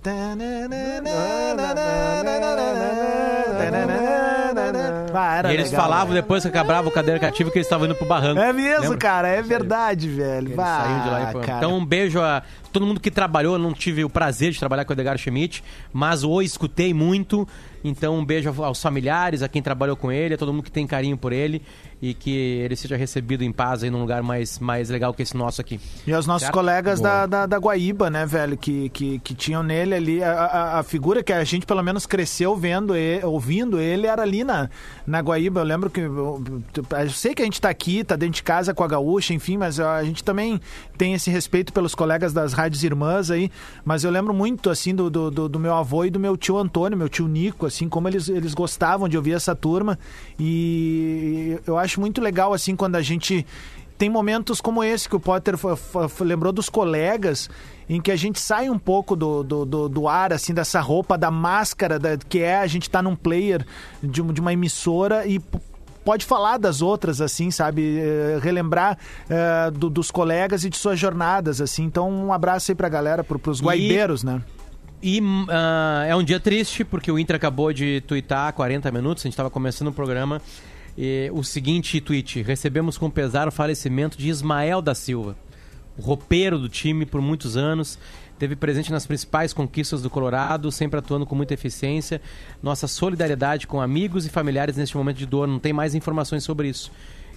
Ah, era E eles legal, falavam né? depois que acabava o cadeira cativa que eles estavam indo pro barranco. É mesmo, Lembra? cara, é verdade, velho. Bah, de lá e. Então, um beijo a todo mundo que trabalhou. Eu não tive o prazer de trabalhar com o Edgar Schmidt, mas o escutei muito. Então, um beijo aos familiares, a quem trabalhou com ele, a todo mundo que tem carinho por ele e que ele seja recebido em paz aí num lugar mais, mais legal que esse nosso aqui. E os nossos Certo? colegas da, da, da Guaíba, né, velho, que, que, que tinham nele ali, a, a, a figura que a gente pelo menos cresceu vendo, e, ouvindo ele, era ali na, na Guaíba. Eu lembro que, eu, eu sei que a gente tá aqui, tá dentro de casa com a gaúcha, enfim, mas a gente também tem esse respeito pelos colegas das rádios irmãs aí, mas eu lembro muito, assim, do, do, do- meu avô e do meu tio Antônio, meu tio Nico, assim, como eles, eles gostavam de ouvir essa turma. E eu acho muito legal, assim, quando a gente tem momentos como esse que o Potter lembrou dos colegas, em que a gente sai um pouco do, do, do, do ar, assim, dessa roupa, da máscara, da, que é a gente tá num player de, de uma emissora e pode falar das outras, assim, sabe? Eh, relembrar eh, do- dos colegas e de suas jornadas, assim. Então, um abraço aí pra galera, pro, pros E- guaibeiros, né? E ah, é um dia triste, porque o Inter acabou de tuitar há 40 minutos, a gente estava começando o programa. E o seguinte tweet: recebemos com pesar o falecimento de Ismael da Silva, o roupeiro do time por muitos anos. Teve presente nas principais conquistas do Colorado, sempre atuando com muita eficiência. Nossa solidariedade com amigos e familiares neste momento de dor. Não tem mais informações sobre isso.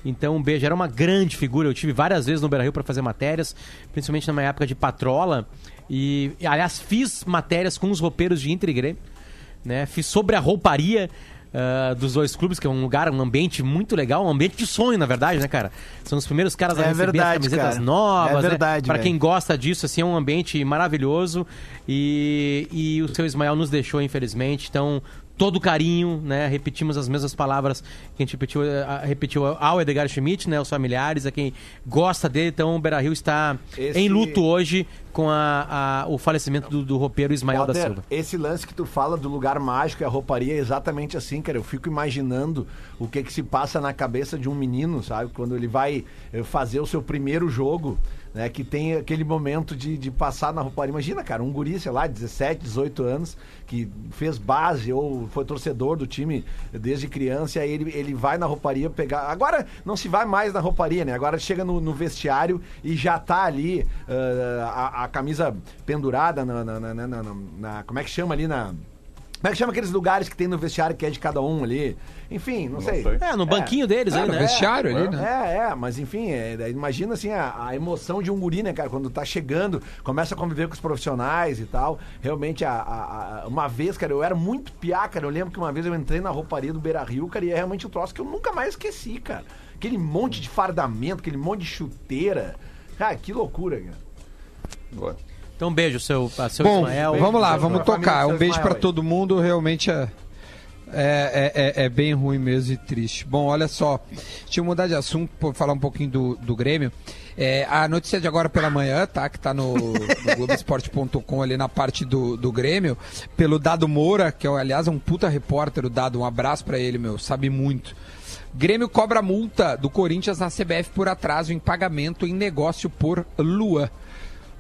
Então, um beijo. Era uma grande figura. Eu tive várias vezes no Beira Rio para fazer matérias, principalmente na minha época de patrola. E, aliás, fiz matérias com os roupeiros de Inter. Né? Fiz sobre a rouparia ah, dos dois clubes, que é um lugar, um ambiente muito legal, um ambiente de sonho, na verdade, né, cara? São os primeiros caras a É receber verdade, as camisetas cara. novas, É verdade, né? Velho. quem gosta disso, assim, é um ambiente maravilhoso. E, e o seu Ismael nos deixou, infelizmente. Então, todo carinho, né? Repetimos as mesmas palavras que a gente repetiu, eh, repetiu ao Edgar Schmidt, né? Os familiares, a quem gosta dele. Então, o Beira Rio está Esse- em luto hoje com a, a- o falecimento do, do roupeiro Ismael da Silva. Esse lance que tu fala do lugar mágico e a rouparia é exatamente assim, cara. Eu fico imaginando o que que se passa na cabeça de um menino, sabe? Quando ele vai eh, fazer o seu primeiro jogo, né? Que tem aquele momento de, de passar na rouparia. Imagina, cara, um guri, sei lá, 17, 18 anos, que fez base ou foi torcedor do time desde criança, e aí ele, ele vai na rouparia pegar. Agora não se vai mais na rouparia, né? Agora chega no, no vestiário e já tá ali ah, a, a camisa pendurada na- na- na- na- Como é que chama ali na. Como é que chama aqueles lugares que tem no vestiário que é de cada um ali? Enfim, não, sei. sei. É, no banquinho deles É, aí, no né? vestiário ali, né? É, é, mas enfim, é, daí imagina assim a, a emoção de um guri, né, cara, quando tá chegando, começa a conviver com os profissionais e tal. Realmente, a, a- a- uma vez, cara, eu era muito piá, cara. Eu lembro que uma vez eu entrei na rouparia do Beira Rio, cara, e é realmente um troço que eu nunca mais esqueci, cara. Aquele monte de fardamento, aquele monte de chuteira. Cara, que loucura, cara. Boa. Então, um beijo, seu, seu Bom, Ismael. vamos lá, vamos tocar. Um beijo aí. todo mundo. Realmente é, é, é, é bem ruim mesmo e triste. Bom, olha só. Deixa eu mudar de assunto, por falar um pouquinho do, do Grêmio. É, a notícia de agora pela manhã, tá? Que tá no, no Globoesporte.com ali na parte do, do Grêmio, pelo Dado Moura, que é, aliás, é um puta repórter, o Dado. Um abraço pra ele, meu. Sabe muito. Grêmio cobra multa do Corinthians na CBF por atraso em pagamento em negócio por Lua.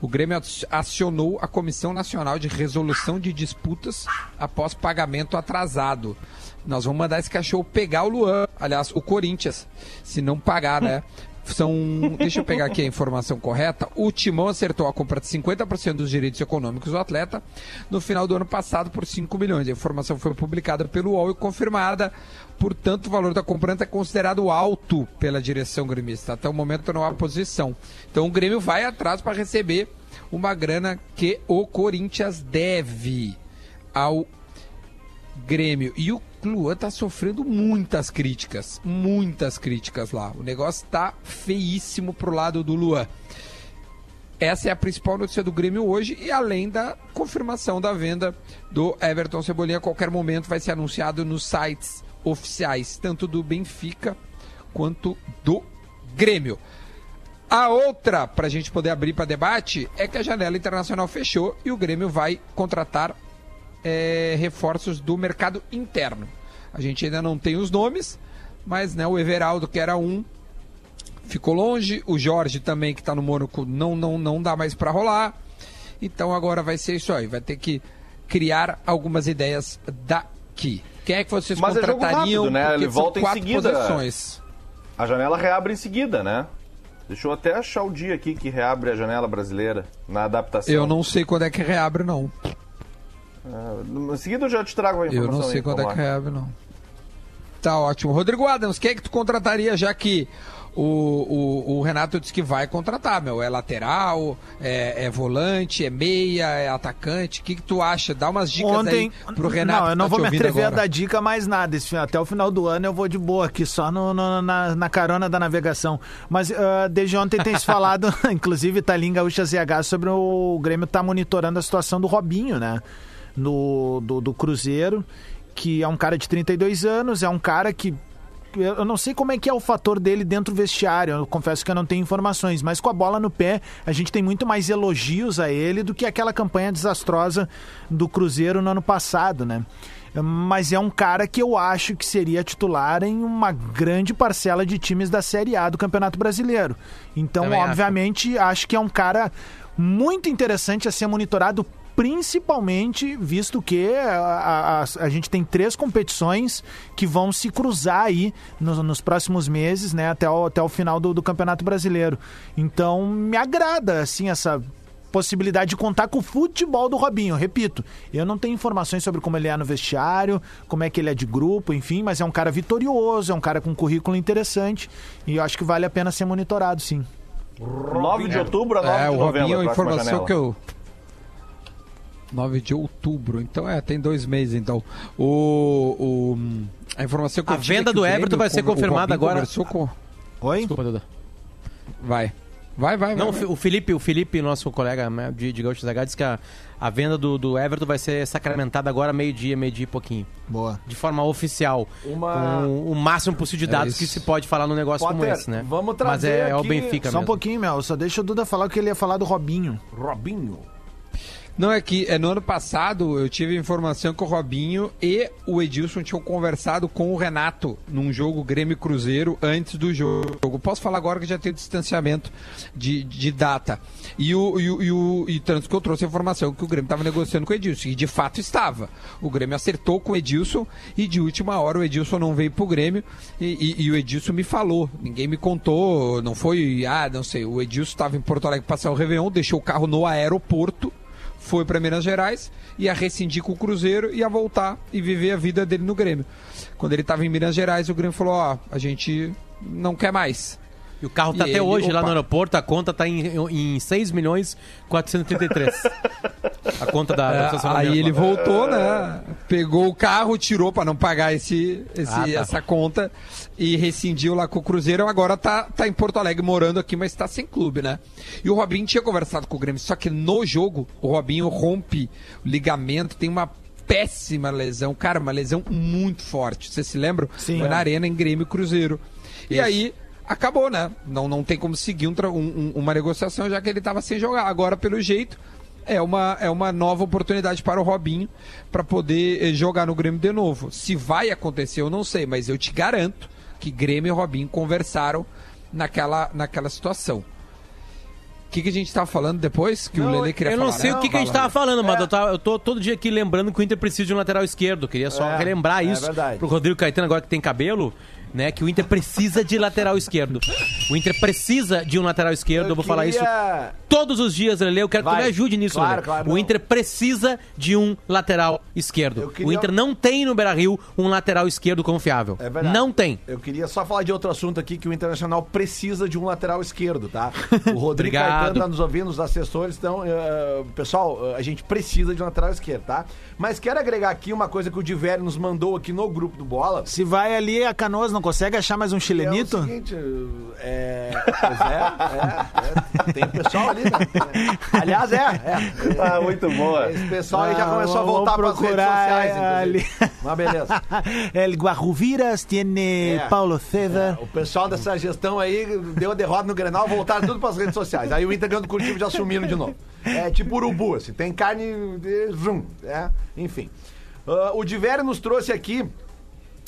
O Grêmio ac- acionou a Comissão Nacional de Resolução de Disputas após pagamento atrasado. Nós vamos mandar esse cachorro pegar o Luan, aliás, o Corinthians, se não pagar, né? São. Deixa eu pegar aqui a informação correta. O Timão acertou a compra de 50% dos direitos econômicos do atleta no final do ano passado por 5 milhões. A informação foi publicada pelo UOL e confirmada. Portanto, o valor da comprança é considerado alto pela direção gremista. Até o momento não há posição. Então o Grêmio vai atrás para receber uma grana que o Corinthians deve ao Grêmio. E o Luan tá sofrendo muitas críticas. Muitas críticas lá. O negócio tá feíssimo pro lado do Luan. Essa é a principal notícia do Grêmio hoje e além da confirmação da venda do Everton Cebolinha, a qualquer momento vai ser anunciado nos sites oficiais, tanto do Benfica quanto do Grêmio. A outra, para a gente poder abrir para debate, é que a janela internacional fechou e o Grêmio vai contratar é, reforços do mercado interno. A gente ainda não tem os nomes, mas né, o Everaldo, que era um, ficou longe. O Jorge também, que está no Mônaco, não, não, não dá mais para rolar. Então agora vai ser isso aí. Vai ter que criar algumas ideias daqui. Quem é que vocês Mas é jogo contratariam? rápido, né? Ele volta em seguida. posições. A janela reabre em seguida, né? Deixa eu até achar o dia aqui que reabre a janela brasileira na adaptação. Eu não sei quando é que reabre, não. Ah, em seguida eu já te trago a Eu informação. não sei aí, quando é que reabre, não. Tá ótimo. Rodrigo Adams, quem é que tu contrataria, já que o, o, o Renato disse que vai contratar, meu? É lateral, é, é volante, é meia, é atacante? O que, que tu acha? Dá umas dicas Ontem. aí pro Renato. não, eu não tá vou me atrever agora. a dar dica mais nada. Esse- até o final do ano eu vou de boa aqui, só no- no- na, na carona da navegação. Mas ah, desde ontem tem se falado, *laughs* inclusive tá ali em Gaúcha ZH, sobre o Grêmio tá monitorando a situação do Robinho, né? No, do, do Cruzeiro, que é um cara de 32 anos, é um cara que eu não sei como é que é o fator dele dentro do vestiário, eu confesso que eu não tenho informações, mas com a bola no pé, a gente tem muito mais elogios a ele do que aquela campanha desastrosa do Cruzeiro no ano passado, né? Mas é um cara que eu acho que seria titular em uma grande parcela de times da Série A do Campeonato Brasileiro. Então, Também acho. obviamente, acho que é um cara muito interessante a ser monitorado principalmente visto que a, a- a- a gente tem três competições que vão se cruzar aí nos, nos próximos meses, né, até o, até o final do, do Campeonato Brasileiro. Então, me agrada, assim, essa possibilidade de contar com o futebol do Robinho. Repito, eu não tenho informações sobre como ele é no vestiário, como é que ele é de grupo, enfim, mas é um cara vitorioso, é um cara com um currículo interessante e eu acho que vale a pena ser monitorado, sim. 9 de outubro a 9 É, de o novembro. Robinho, a próxima informação janela. que eu. 9 de outubro, então é, tem dois meses então. O, o- a informação que A eu tive é venda que do Everton vai ser confirmada agora. conversou com- Oi? Desculpa, Duda. Vai. Vai, vai, Não, vai. o Felipe, o Felipe, nosso colega né, de, de Gaúcho ZH, disse que a, a venda do, do Everton vai ser sacramentada agora meio-dia, meio-dia e pouquinho. Boa. De forma oficial. Uma- Com o máximo possível de É dados isso. que se pode falar num negócio como Potter, esse, né? vamos Mas trazer é, é o aqui- Benfica Só um mesmo. pouquinho, Mel. Só deixa o Duda falar o que ele ia falar do Robinho. Robinho. Não, é que é, no ano passado eu tive informação que o Robinho e o Edilson tinham conversado com o Renato num jogo Grêmio Cruzeiro antes do jogo. Posso falar agora que já tem distanciamento de, de data. E o, e, o, e, o- e tanto que eu trouxe a informação que o Grêmio estava negociando com o Edilson. E de fato estava. O Grêmio acertou com o Edilson e de última hora o Edilson não veio pro Grêmio e, e- e o Edilson me falou. Ninguém me contou, não foi. Ah, não sei. O Edilson estava em Porto Alegre passar o Réveillon, deixou o carro no aeroporto foi para Minas Gerais, ia rescindir com o Cruzeiro, ia voltar e viver a vida dele no Grêmio. Quando ele estava em Minas Gerais, o Grêmio falou: Ó, a gente não quer mais. E o carro tá E até ele- hoje lá opa. no aeroporto, a conta tá em, em 6 milhões 433. a conta da, É, aí ele lá. voltou, né? Pegou o carro, tirou para não pagar esse, esse- Ah, tá. essa conta e rescindiu lá com o Cruzeiro. Agora tá, tá em Porto Alegre morando aqui, mas tá sem clube, né? E o Robinho tinha conversado com o Grêmio, só que no jogo o Robinho rompe o ligamento, tem uma péssima lesão, cara, uma lesão muito forte. Você se lembra? Sim. Foi É. na Arena em Grêmio e Cruzeiro. E aí acabou, né? Não, não tem como seguir um um- um- uma negociação, já que ele estava sem jogar. Agora, pelo jeito, é uma, é uma nova oportunidade para o Robinho para poder eh, jogar no Grêmio de novo. Se vai acontecer, eu não sei, mas eu te garanto que Grêmio e Robinho conversaram naquela, naquela situação. O que, que a gente estava falando depois? Que o Não, Lele queria Eu não falar, sei né? o que, que a gente Fala, tava falando, mas É. eu, tava- eu tô todo dia aqui lembrando que o Inter precisa de um lateral esquerdo. Queria só É, relembrar é isso verdade. pro Rodrigo Caetano, agora que tem cabelo, né? Que o Inter precisa de lateral esquerdo. O Inter precisa de um lateral esquerdo, eu, vou falar isso queria- todos os dias, Lele. Eu quero que Vai. tu me ajude nisso, Claro, Lele. claro, o. Inter precisa de um lateral Eu esquerdo. queria- O Inter não tem no Beira-Rio um lateral esquerdo confiável. É verdade. Não tem. Eu queria só falar de outro assunto aqui, que o Internacional precisa de um lateral esquerdo, tá? O *laughs* Rodrigo. Caetano tá nos ouvindo, os assessores, então, eh, pessoal, eh, a gente precisa de um lateral esquerdo, tá? Mas quero agregar aqui uma coisa que o Diverio nos mandou aqui no grupo do Bola. Se vai ali a Canoas, não consegue achar mais um É chilenito? o seguinte, é, pois é, é, é, tem pessoal ali, né? *laughs* Aliás, é, é. Ah, muito boa. Esse pessoal aí já Ah, começou a voltar para as redes procurar sociais, ali. Mas beleza. *laughs* El Guarruviras tiene É. Paulo César. O pessoal dessa gestão aí deu a derrota no Grenal, voltaram tudo pras redes sociais. Aí o Inter ganhando do Curitiba já sumiram de novo. É tipo urubu, assim, tem carne de zoom, é, enfim. Ah, o Diverio nos trouxe aqui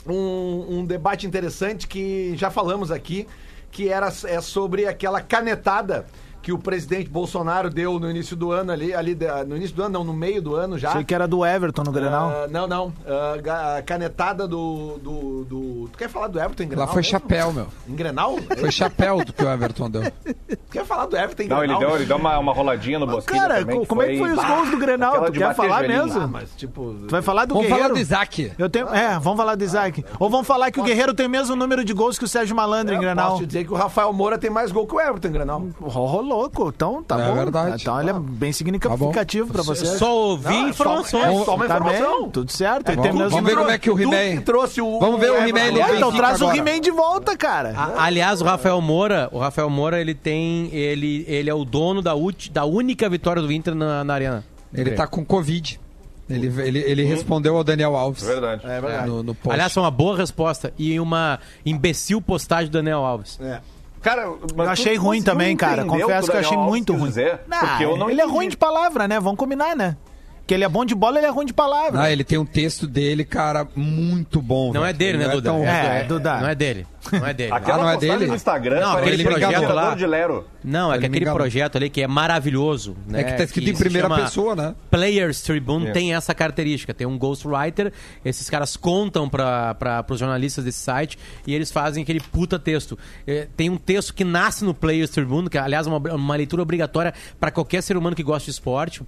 um, um debate interessante que já falamos aqui, que era é sobre aquela canetada que o presidente Bolsonaro deu no início do ano ali, ali no início do ano, não, no meio do ano já. Achei que era do Everton no Grenal. Ah, não, não. Ah, a canetada do, do, do- Tu quer falar do Everton em Grenal? Lá foi mesmo? chapéu, meu. Em Grenal? Foi chapéu do que o Everton deu. Tu quer falar do Everton em Não, ele Grenal? deu, ele deu uma, uma roladinha no Bosquilha Cara, também, co- como é que foi os Bah, gols do Grenal? Tu quer falar joelhinho. mesmo? Ah, mas tipo... Tu vai falar do Vamos Guerreiro? falar do Isaac. Eu tenho, é, vamos falar do Isaac. Ou vamos falar que o Guerreiro tem o mesmo número de gols que o Sérgio Malandro em Eu Grenal. posso te dizer que o Rafael Moura tem mais gol que o Everton em Grenal. Oh, louco. Então, tá É bom. verdade. Então ele é bem significativo pra você. Só ouvi Não, é informações. Só, é só uma Tá informação. bem, tudo certo. Ele Vamos- o vamos ver como é que o He-Man... trouxe o... Vamos ver o He-Man É, então Benfica traz o agora. He-Man de volta, cara. A- aliás, o Rafael Moura, o Rafael Moura, ele tem, ele, ele é o dono da, ulti- da única vitória do Inter na, na arena. Ele tá com Covid. Ele, ele, ele respondeu ao Daniel Alves. Verdade. É verdade. No, no post. Aliás, foi uma boa resposta e uma imbecil postagem do Daniel Alves. É. Cara, mas Eu achei tu ruim também, cara. Confesso que eu achei muito ruim. Não, porque eu não ele é entendi. ruim de palavra, né? Vamos combinar, né? Que ele é bom de bola, ele é ruim de palavra. Ah, ele tem um texto dele, cara, muito bom. Não velho. é dele, Ele né, não Duda? tão- É, Duda. Não é dele. Não é dele. *laughs* Aquela Ah, não é dele? no Instagram, Não, aquele que é projeto jogador lá. de Lero. Não, é Ele que aquele projeto ali que é maravilhoso. Né? É que tá escrito em se primeira pessoa, né? Players Tribune É. tem essa característica. Tem um ghostwriter, esses caras contam para os jornalistas desse site e eles fazem aquele puta texto. É, tem um texto que nasce no Players Tribune, que aliás é uma, uma leitura obrigatória para qualquer ser humano que gosta de esporte.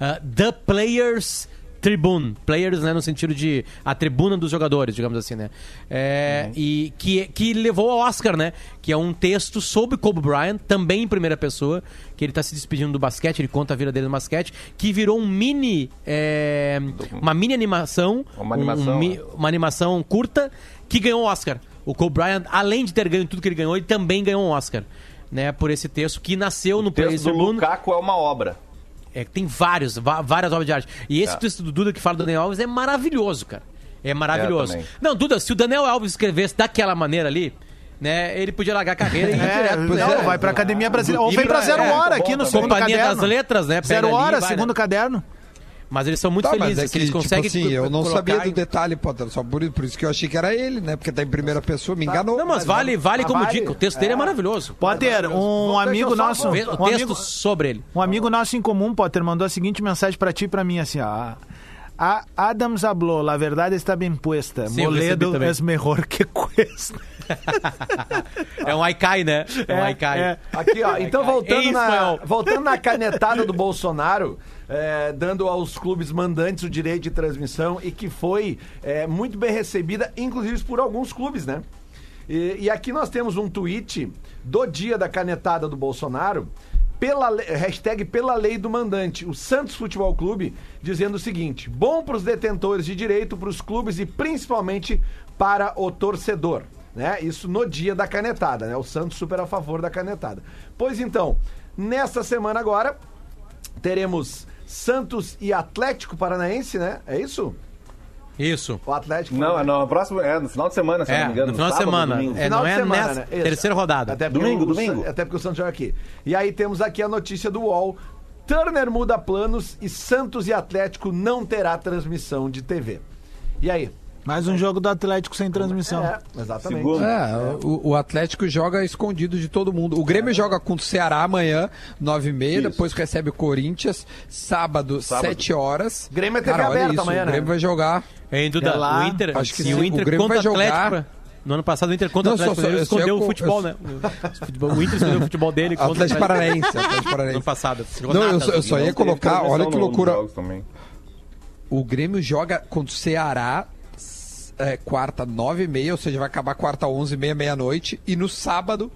Ah, The Players Tribune. Players, né, no sentido de a tribuna dos jogadores, digamos assim, né? É, E que, que levou ao Oscar, né? Que é um texto sobre Kobe Bryant, também em primeira pessoa, que ele tá se despedindo do basquete, ele conta a vida dele no basquete, que virou um mini. é, uma mini animação. Uma um- animação, um mi- né? uma animação curta que ganhou o Oscar. O Kobe Bryant, além de ter ganho tudo que ele ganhou, ele também ganhou um Oscar. Né, por esse texto que nasceu no O Players texto do Tribune. Lukaku é uma obra. É, tem vários, várias obras de arte. E esse É. texto do Duda que fala do Daniel Alves é maravilhoso, cara. É maravilhoso. É, não, Duda, se o Daniel Alves escrevesse daquela maneira ali, né, ele podia largar a carreira e ir É, direto. não, é. vai pra Academia Brasileira. Ou vem pra pra- Zero é, Hora tá aqui no tá segundo Companhia caderno. das Letras, né? Pega Zero ali Hora, vai, segundo né? caderno. Mas eles são muito Tá, mas felizes, é que, que, eles tipo conseguem assim, eu não sabia do detalhe, Potter, só por, por isso que eu achei que era ele, né? Porque tá em primeira pessoa, me enganou. Não, mas vale, vale Ah, como vale. dica. O texto dele é maravilhoso. Potter, um amigo nosso. O Um texto amigo, sobre ele. um amigo nosso em comum, Potter, mandou a seguinte mensagem pra ti e pra mim, assim, ó. A Adams habló, la verdade está bem puesta. Recebi Moledo es mejor que cuesta. *laughs* É um Aikai, né? É um É, Aikai. é. Aqui, ó. Então, voltando Em na, voltando na canetada do Bolsonaro, é, dando aos clubes mandantes o direito de transmissão e que foi é, muito bem recebida, inclusive por alguns clubes, né? E, e aqui nós temos um tweet do dia da canetada do Bolsonaro, pela, hashtag pela lei do mandante, o Santos Futebol Clube, dizendo o seguinte: bom para os detentores de direito, para os clubes e principalmente para o torcedor. Né? Isso no dia da canetada, né? O Santos super a favor da canetada. Pois então, nesta semana agora, teremos Santos e Atlético Paranaense, né? É isso? Isso. O Atlético Não, é no próximo, é no final de semana, se É, não me engano. no final de semana. domingo. É, Final não de é semana, nessa né? Terceira rodada. Até porque Domingo, o, domingo. Até porque o Santos joga aqui. E aí temos aqui a notícia do UOL. Turner muda planos e Santos e Atlético não terá transmissão de TV. E aí? Mais um jogo do Atlético sem transmissão. É, exatamente. Segundo. É, o, o Atlético joga escondido de todo mundo. O Grêmio joga contra o Ceará amanhã, 9h30, Isso. depois recebe o Corinthians, sábado, Sábado. 7 horas. Grêmio é TV Cara, aberta isso, amanhã, O né? Grêmio vai jogar. Hein, Duda? É lá. o Inter, Acho que e sim. o Inter O Grêmio contra o vai jogar. Atlético. né? No ano passado, o Inter contra o Não, Atlético. só- só- escondeu eu- o futebol, eu- né? *laughs* O O Inter escondeu o futebol dele contra o Atlético Paranaense, Atlético No ano Paranaense. passado. Não, eu só- eu só ia colocar, olha que loucura. O Grêmio joga contra o Ceará é, quarta, 9h30, ou seja, vai acabar quarta, 11h30, meia-noite. E no sábado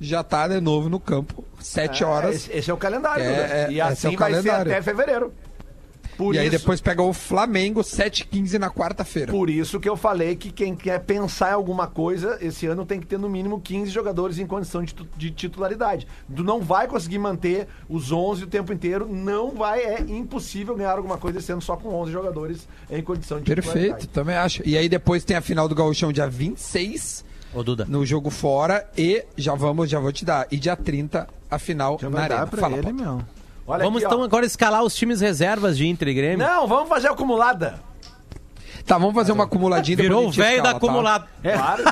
já tá de novo no campo, 7 horas. Esse, esse é o calendário. É, Duda. é, e esse assim é vai ser calendário. até fevereiro. Por e aí isso- depois pega o Flamengo, 7h15 na quarta-feira. Por isso que eu falei que quem quer pensar em alguma coisa, esse ano tem que ter no mínimo 15 jogadores em condição de, de titularidade. Tu não vai conseguir manter os 11 o tempo inteiro, não vai, é impossível ganhar alguma coisa ano só com 11 jogadores em condição de Perfeito, titularidade. também acho. E aí depois tem a final do Gauchão dia 26, Ô, Duda. no jogo fora. E já vamos, já vou te dar. E dia 30, a final Já na Arena. Fala, ele, meu. Olha Vamos aqui, ó. então agora escalar os times reservas de Inter e Grêmio. Não, vamos fazer acumulada. Tá, vamos fazer uma acumuladinha. depois Virou a o velho da escala, tá? acumulado. Claro.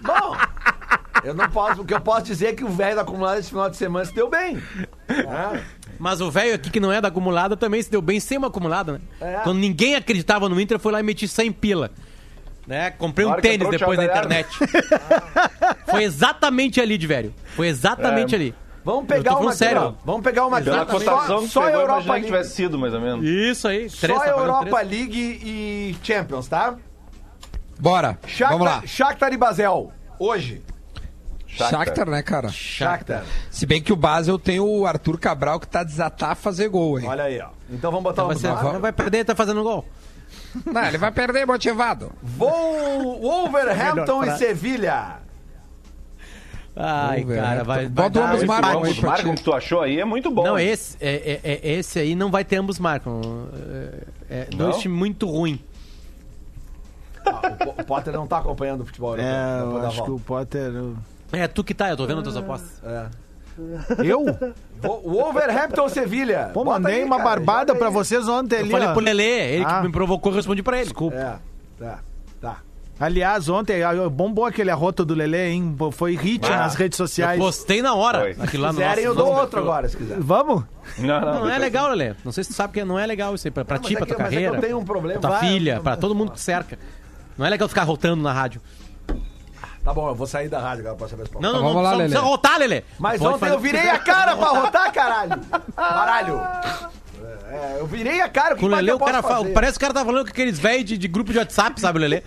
Bom, eu não posso, o que eu posso dizer é que o velho da acumulada esse final de semana se deu bem. É. Mas o velho aqui que não é da acumulada também se deu bem sem uma acumulada, né? É. Quando ninguém acreditava no Inter, foi lá e meti 100 pila. Né? Comprei um que tênis depois na Thiago internet. foi exatamente ali, de velho. Foi exatamente É. ali. Vamos pegar uma sério. Vamos pegar uma Pela só, só pegou, Europa League. tivesse sido, mais ou menos. Isso aí. Só Três, tá pagando Europa três. League e Champions, tá? Bora, Shakhtar, vamos lá. Shakhtar e Basel, hoje. Shakhtar, né, cara? Shakhtar. Se bem que o Basel tem o Arthur Cabral que tá desatar a fazer gol, hein? Olha aí, ó. Então vamos botar uma ser, vamos. vai perder, tá fazendo gol. *laughs* Não, ele vai perder motivado. Vol- Wolverhampton e frase. Sevilha. Ai, Vamos ver, cara, né? vai, Bota vai ambos dar- marcam pra ti. que tu achou aí é muito bom. Não, esse, é, é- é- esse aí não vai ter ambos marcam. É, é dois Não? times muito ruins. Ah, o Po- o Potter não tá acompanhando o futebol europeu. É, eu dar acho que volta. o Potter. eu- É tu que tá, eu tô vendo as tuas apostas. É. Eu? O Wolverhampton ou Sevilha? Pô, Bota mandei aí, uma cara, barbada pra vocês ontem Eu ali. falei ó. pro Lelê, ele Ah. que me provocou, eu respondi pra ele. Desculpa. É, tá, tá. Aliás, ontem ah, bombou aquele arroto do Lelê, hein? Foi hit Ah, nas redes Eu sociais. postei na hora. Foi. Aquilo lá Se no quiserem, eu nosso- dou outro agora, se quiser. Vamos? Não, Não, não é legal, Lelê. Não sei se tu sabe que não é legal isso aí. Pra, pra Não, mas ti, é pra que- tua mas é que eu carreira. tenho um problema. Pra tua Vai, filha, eu- pra todo mundo que te cerca. Não é legal ficar rotando na rádio. Tá bom, eu vou sair da rádio agora pra saber se pode. Não, não, vamos não, lá, só não Lelê. precisa rotar, Lelê. Mas Pode ontem fazer eu virei a cara pra rotar, caralho! Caralho! É, eu virei a cara, o Com o Lelê, eu o cara fala, parece que o cara tá falando com aqueles velhos de, de grupo de WhatsApp, sabe, Lelê?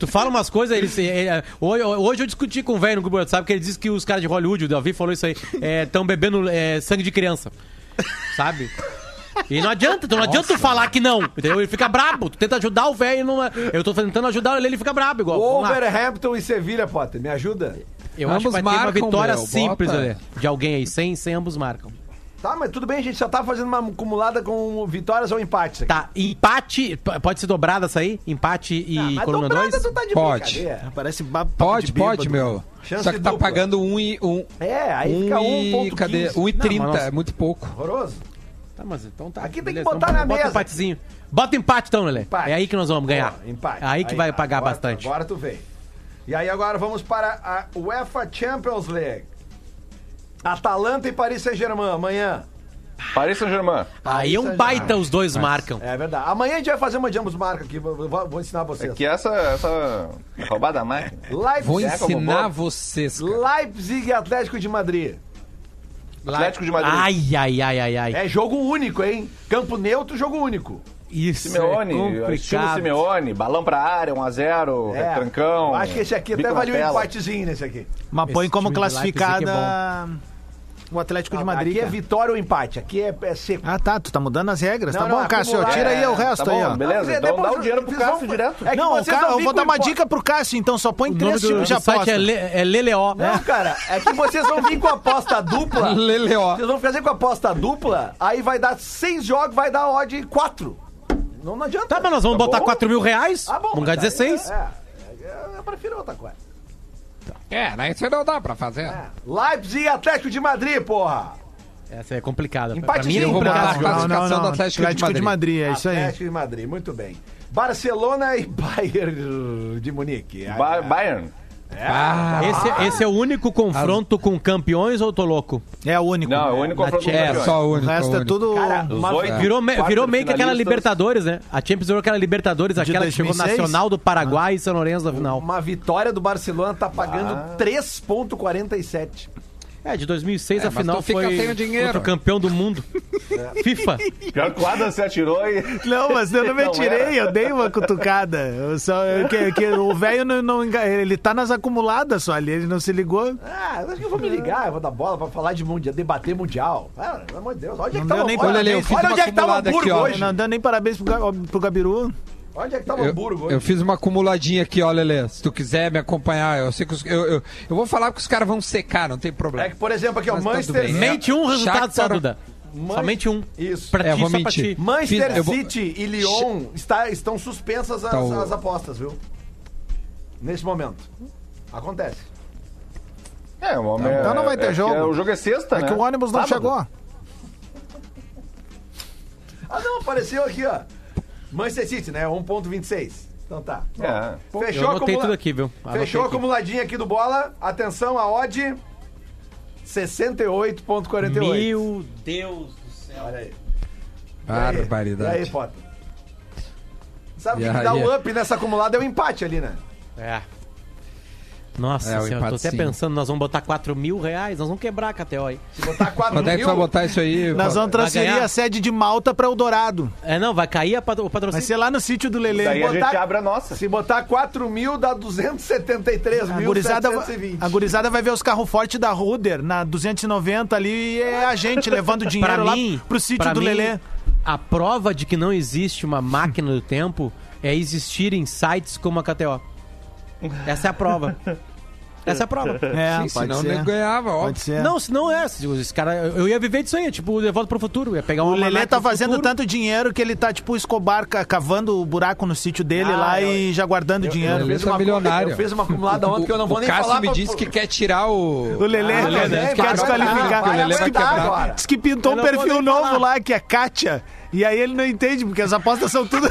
tu fala umas coisas, eles. é, é, hoje, hoje eu discuti com um velho no grupo de WhatsApp que ele disse que os caras de Hollywood, o Davi falou isso aí, estão bebendo é, sangue de criança. Sabe? E não adianta, então não adianta tu falar que não, entendeu? Ele fica brabo, tu tenta ajudar o velho, é- eu tô tentando ajudar o Lelê, ele fica brabo igual. Wolverhampton e Sevilha, Potter, me ajuda? Eu acho que Ambos vai ter uma marcam, vitória meu, simples, bota. Lelê, de alguém aí, sem, sem ambos marcam. Tá, mas tudo bem, a gente já tá fazendo uma acumulada com vitórias ou empates aqui. Tá, empate, pode ser dobrada essa aí? Empate e Ah, mas coluna dobrada 2? tu tá de Pode. brincadeira. Parece papo Pode, de pode, meu. Chance Só que tá dupla. pagando um e um. É, aí um fica e, 1.15. cadê? Não, 1,30, mas nós- é muito pouco. Horroroso. Tá, mas então tá. Aqui tem que beleza, botar então na bota mesa. um empatezinho. Bota empate então, Lelê. Empate. É aí que nós vamos ganhar. Boa, empate. É aí que vai pagar agora- bastante. Agora tu vem. E aí agora vamos para a UEFA Champions League. Atalanta e Paris Saint-Germain, amanhã. Paris Saint-Germain. Aí é um baita os dois marcam. É verdade. Amanhã a gente vai fazer uma de ambos marca aqui, vou, vou- vou ensinar vocês. É que essa, essa roubada da máquina. Leipzig, Vou É, ensinar bom. vocês, cara. Leipzig e Atlético de Madrid. Atlético de Madrid. Ai, ai, ai, ai, ai. É jogo único, hein? Campo neutro, jogo único. Isso Simeone, é estilo complicado. Simeone, balão pra área, 1x0, É. retrancão. Acho que esse aqui até valia um empatezinho nesse aqui. Mas põe como classificada o Atlético de Madrid. aqui é vitória ou empate. Aqui é, é seco. Ah, tá. Tu tá mudando as regras. Não, tá não, bom, Cássio. acumular- Tira aí é, o resto tá aí, bom, ó. beleza. Depois- Então depois dá o dinheiro pro Cássio direto. É Não, eu vou dar uma dica pro Cássio, então. Só põe três tipos de site aposta. é, Le, é Leleó. Não, cara, é que vocês vão vir com aposta dupla. *laughs* Leleó. Vocês vão fazer com aposta dupla, aí vai dar seis jogos, vai dar odd quatro. Não, não adianta. Tá, mas nós vamos Tá botar bom? 4 mil reais. Ah, bom, vamos ganhar daí- 16. É, é, eu prefiro outra coisa. É, né? Isso não dá pra fazer. É. Leipzig e Atlético de Madrid, porra. Essa é complicada. Pra Empatezinho, mim é Eu vou complicado. a classificação do Atlético, de Madrid. é isso aí. Atlético de Madrid, muito bem. Barcelona e *laughs* Bayern de Munique. Ba- Bayern. Ah, Esse, esse é o único confronto com campeões ou tô louco? É o único. Não, é o único Na confronto Champions. é, campeões. só o O único. resto o é único. tudo. Cara, Virou, me- virou meio que aquela. Libertadores, né? A Champions virou aquela Libertadores, aquela que chegou 2006? Nacional do Paraguai e São Lourenço da final. Uma vitória do Barcelona tá pagando Ah. 3,47. É, de 2006 É, a mas final tu fica foi dinheiro. campeão do mundo. FIFA. Pior que o Adam se atirou e. Não, mas eu não me *laughs* atirei, eu dei uma cutucada. Eu só, eu- que, que o velho não, não Ele tá nas acumuladas só ali, ele não se ligou. Ah, eu acho que eu vou me ligar, eu vou dar bola pra falar de mundial, debater mundial. Ah, pelo amor de Deus, onde é que tá deu o olha, Olha, olha onde é que tá o hoje. Não dando nem parabéns pro, pro Gabiru. Onde é que tá o Eu, Hamburgo hoje? eu fiz uma acumuladinha aqui, ó, Lelê. Se tu quiser me acompanhar, eu sei que os, eu, eu, eu vou falar que os caras vão secar, não tem É problema. que, por exemplo, aqui, ó, Mas tudo Manchester. City. Mente um resultado só, Shakhtar- Duda. Man- Somente um. Isso. Pra É, ti, vou só pra mentir. ti. Manchester Fiz- eu vou- City e Lyon está, estão suspensas as, Tá o- as apostas, viu? Nesse momento. Acontece. É, o homem Então é- não vai ter é jogo. é- o jogo é sexta, É né? que o ônibus não Sábado. chegou. Ah, não, apareceu aqui, ó. Manchester City, né? 1,26. Então tá. É. Fechou Eu anotei acumula- tudo aqui, viu? Anotei Fechou a aqui. acumuladinha aqui do bola. Atenção, a odd 68,48. Meu Deus do céu. Olha aí. Barbaridade. E aí, Potter? Sabe o que, que dá o up nessa acumulada? É o empate ali, né? É. Nossa É, senhora, tô até pensando, nós vamos botar 4 mil reais, nós vamos quebrar a KTO aí. Se botar 4 Quando é que vai botar isso aí? Nós vamos Vai transferir a sede de Malta pra Eldorado. É, não, vai cair a patro- o Vai patrocínio. ser lá no sítio do Lelê. Daí a botar- gente abre a nossa. Se botar 4 mil, dá 273 A mil. gurizada, a gurizada vai ver os carros fortes da Ruder na 290 ali e é a gente levando *laughs* dinheiro Pra lá mim, pro sítio do mim, Lelê. A prova de que não existe uma máquina do tempo é existir em sites como a KTO. Essa é a prova. Essa é a prova. É, Sim, senão ser. nem ganhava, ó. Pode ser. Não, se não é. se Esse cara, eu ia viver disso aí, tipo, de volta pro futuro. Eu ia pegar O Lelê tá do fazendo futuro. tanto dinheiro que ele tá, tipo, o Escobar ca- cavando o buraco no sítio dele Ah, lá eu- e já guardando dinheiro. Lelê fiz tá uma- milionário. Eu fiz uma acumulada ontem que eu não vou o nem Cássio falar. me pra- disse que quer tirar o... O Lelê, Ah, é, quer desqualificar. O Lelê. Diz que pintou Eu um perfil novo lá, que é Kátia. E aí ele não entende, porque as apostas são tudo.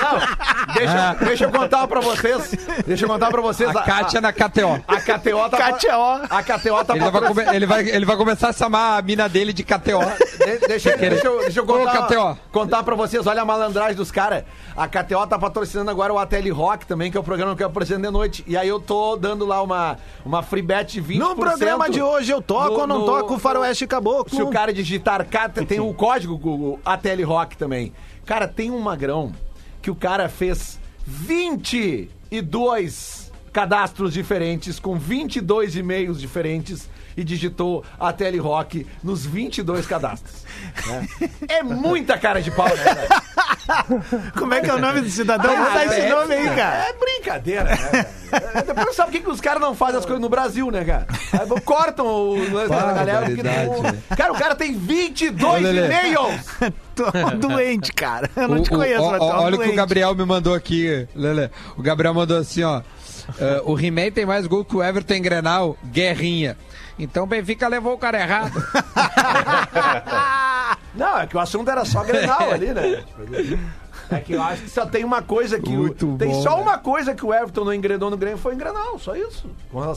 Não, deixa, deixa eu contar pra vocês. Deixa eu contar pra vocês. A Kátia na KTO. A KTO tá. Kátia, ó. A KTO tá Ele vai, come- ele, vai, ele vai começar a chamar a mina dele de KTO. De- deixa, deixa eu, deixa eu contar, Ô, KTO. contar pra vocês, olha a malandragem dos caras. A KTO tá patrocinando agora o ATL Rock também, que é o programa que eu apresento de noite. E aí eu tô dando lá uma, uma free bet de 20%. No programa de hoje eu toco no- ou não no- toco o Faroeste Caboclo? Se o cara digitar K, tem o código Google ATL Rock também. Cara, tem um magrão que o cara fez 22 cadastros diferentes com 22 e-mails diferentes e digitou ATL Rock nos 22 cadastros. *laughs* né? É muita cara de pau, né, cara? *laughs* Como é que é o nome do cidadão? Vou dar esse é- nome aí, cara. É brincadeira, né? cara? Depois sabe por que, que os caras não fazem as coisas no Brasil, né, cara? Aí cortam o lance da galera. Porque não- né? Cara, o cara tem 22 Ô, Lelê. e-mails! *laughs* Tô doente, cara. Eu não O- te o- conheço, ó, mas tô ó, Olha o que o. Gabriel me mandou aqui, Lele. O Gabriel mandou assim, ó. "Ah, o He-Man tem mais gol que o Everton em Grenal, guerrinha. Então o Benfica levou o cara errado. *laughs* Não, é que o assunto era só Grenal *laughs* ali, né? É que eu acho que só tem uma coisa que. o- Muito tem bom, só velho. uma coisa que o Everton não engrenou no Grêmio foi em Grenal, só isso.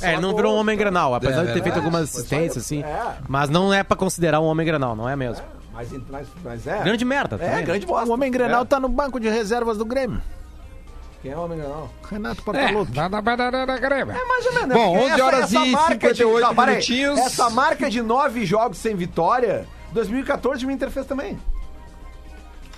É, ele não virou um homem tá? granal, apesar É de ter feito verdade, algumas assistências, assim. É. Mas não é pra considerar um homem granal, não é mesmo. Mas, mas, mas é. Grande merda É, também. né? grande bosta. O Homem Grenal É. tá no banco de reservas do Grêmio. Quem é o Homem Grenal? Renato É, Portaluppi. dá na banana da Grêmio. É mais ou menos. né? Bom, Porque 11 horas e marca 58 não, para aí. minutinhos. Essa marca de nove jogos sem vitória, 2014 o Inter fez também.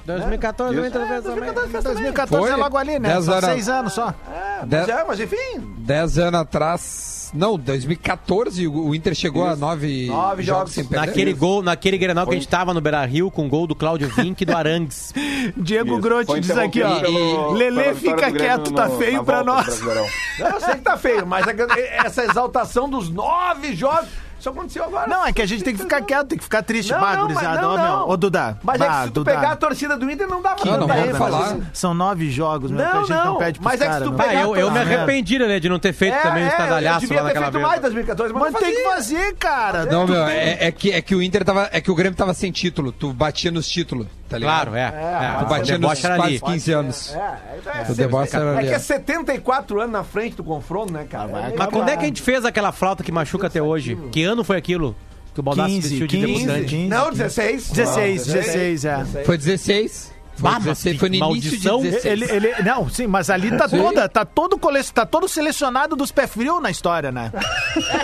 2014 o Inter É, fez também. 2014 fez também. 2014 é Foi? logo ali, né? Dez São anos. seis anos só. É, Dez- mas, é, mas enfim, 10 anos atrás. Não, 2014 o Inter chegou a 9 Nove jogos. sem perder. Naquele gol, naquele Grenal que a gente tava no Beira Rio com o gol do Cláudio Vink e do Arangues. *laughs* Diego Isso. Grotti Foi diz aqui, ó. pelo- vitória fica quieto, tá no- feio na pra nós. Brasileirão. eu sei que tá feio, mas é- essa exaltação dos nove jogos, isso aconteceu agora. Não, é que a gente tem que ficar quieto, tem que ficar triste. Não, Bah, não, gurizada, não, ó, meu. não. Ô, Duda. Mas é bah, que se tu Duda. pegar a torcida do Inter, não dava Não, não ênfase falar. São nove jogos, meu, Não, que a gente não, não, pede pros mas é que se tu. Ah, pegar eu, eu me arrependi, né, de não ter feito também o eu estadalhaço devia lá ter naquela feito vez. mais 2014, mas, Mas não tem que fazer, cara. Não, meu, é, é que, é que o Inter tava. É que o Grêmio tava sem título. Tu batia nos títulos, tá ligado? Claro, é. é, Tu o batia nos deboche era quase ali. 15 anos. É, é, é, O deboche era é ali. que é 74 anos na frente do confronto, né, cara? É meio- Mas quando é que a gente fez aquela flauta que machuca até hoje? Que ano foi aquilo? Que o Baldassi 15, vestiu de 15. debutante? 15. Não, 16. 16, Não, 16, é. Foi 16. Foi, Bah, 16, mas foi no início de maldição. 16. Ele, ele, não, sim, mas ali tá toda, tá todo, cole- tá todo selecionado dos pé frio na história, né?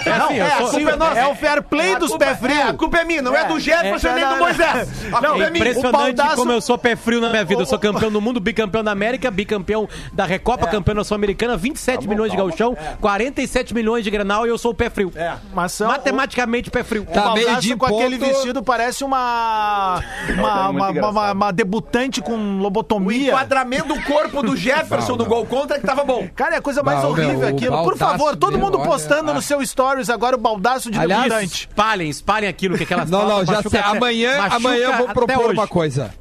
É assim, eu é, a sou- culpa é nossa. É o fair play É, a dos culpa- pé frio. é, a culpa é minha, não é, do Jefferson é, nem não, do não. Moisés. A Não, culpa é É impressionante O Baldasso- como eu sou pé frio na minha vida. Eu sou campeão do mundo, bicampeão da América, bicampeão da Recopa, campeão da Sul-Americana, 27 milhões de gauchão, 47 milhões de Grenal e eu sou o pé frio. É. Mas são, Matematicamente pé frio. Tá o meio de com aquele vestido parece uma uma- uma debutante com O lobotomia. enquadramento do corpo do *laughs* Jefferson Não, no não. gol contra é que tava bom. Cara, é a coisa mais Bah, horrível meu, o aquilo. Por favor, todo mundo olha, postando ah. no seu stories agora o baldaço de Aliás, espalhem, espalhem aquilo que aquelas Não, não, já machuca sei. até- Amanhã, machuca amanhã eu vou propor uma coisa.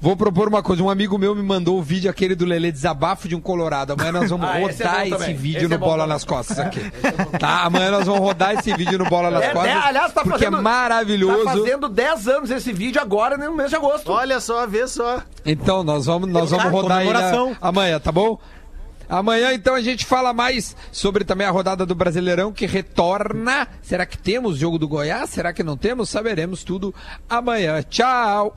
Vou propor uma coisa. Um amigo meu me mandou o vídeo aquele do Lelê Desabafo de um Colorado. Amanhã nós vamos Ah, esse é rodar esse vídeo Esse no é Bola também. nas Costas *laughs* aqui. Tá? Amanhã nós vamos rodar esse vídeo no Bola nas É, Costas. é, aliás, tá porque fazendo- é maravilhoso. Tá fazendo 10 anos esse vídeo agora, no mês de agosto. Olha só, vê só. Então, nós vamos, nós vamos rodar ele amanhã, tá bom? Amanhã, então, a gente fala mais sobre também a rodada do Brasileirão que retorna. Será que temos jogo do Goiás? Será que não temos? Saberemos tudo amanhã. Tchau!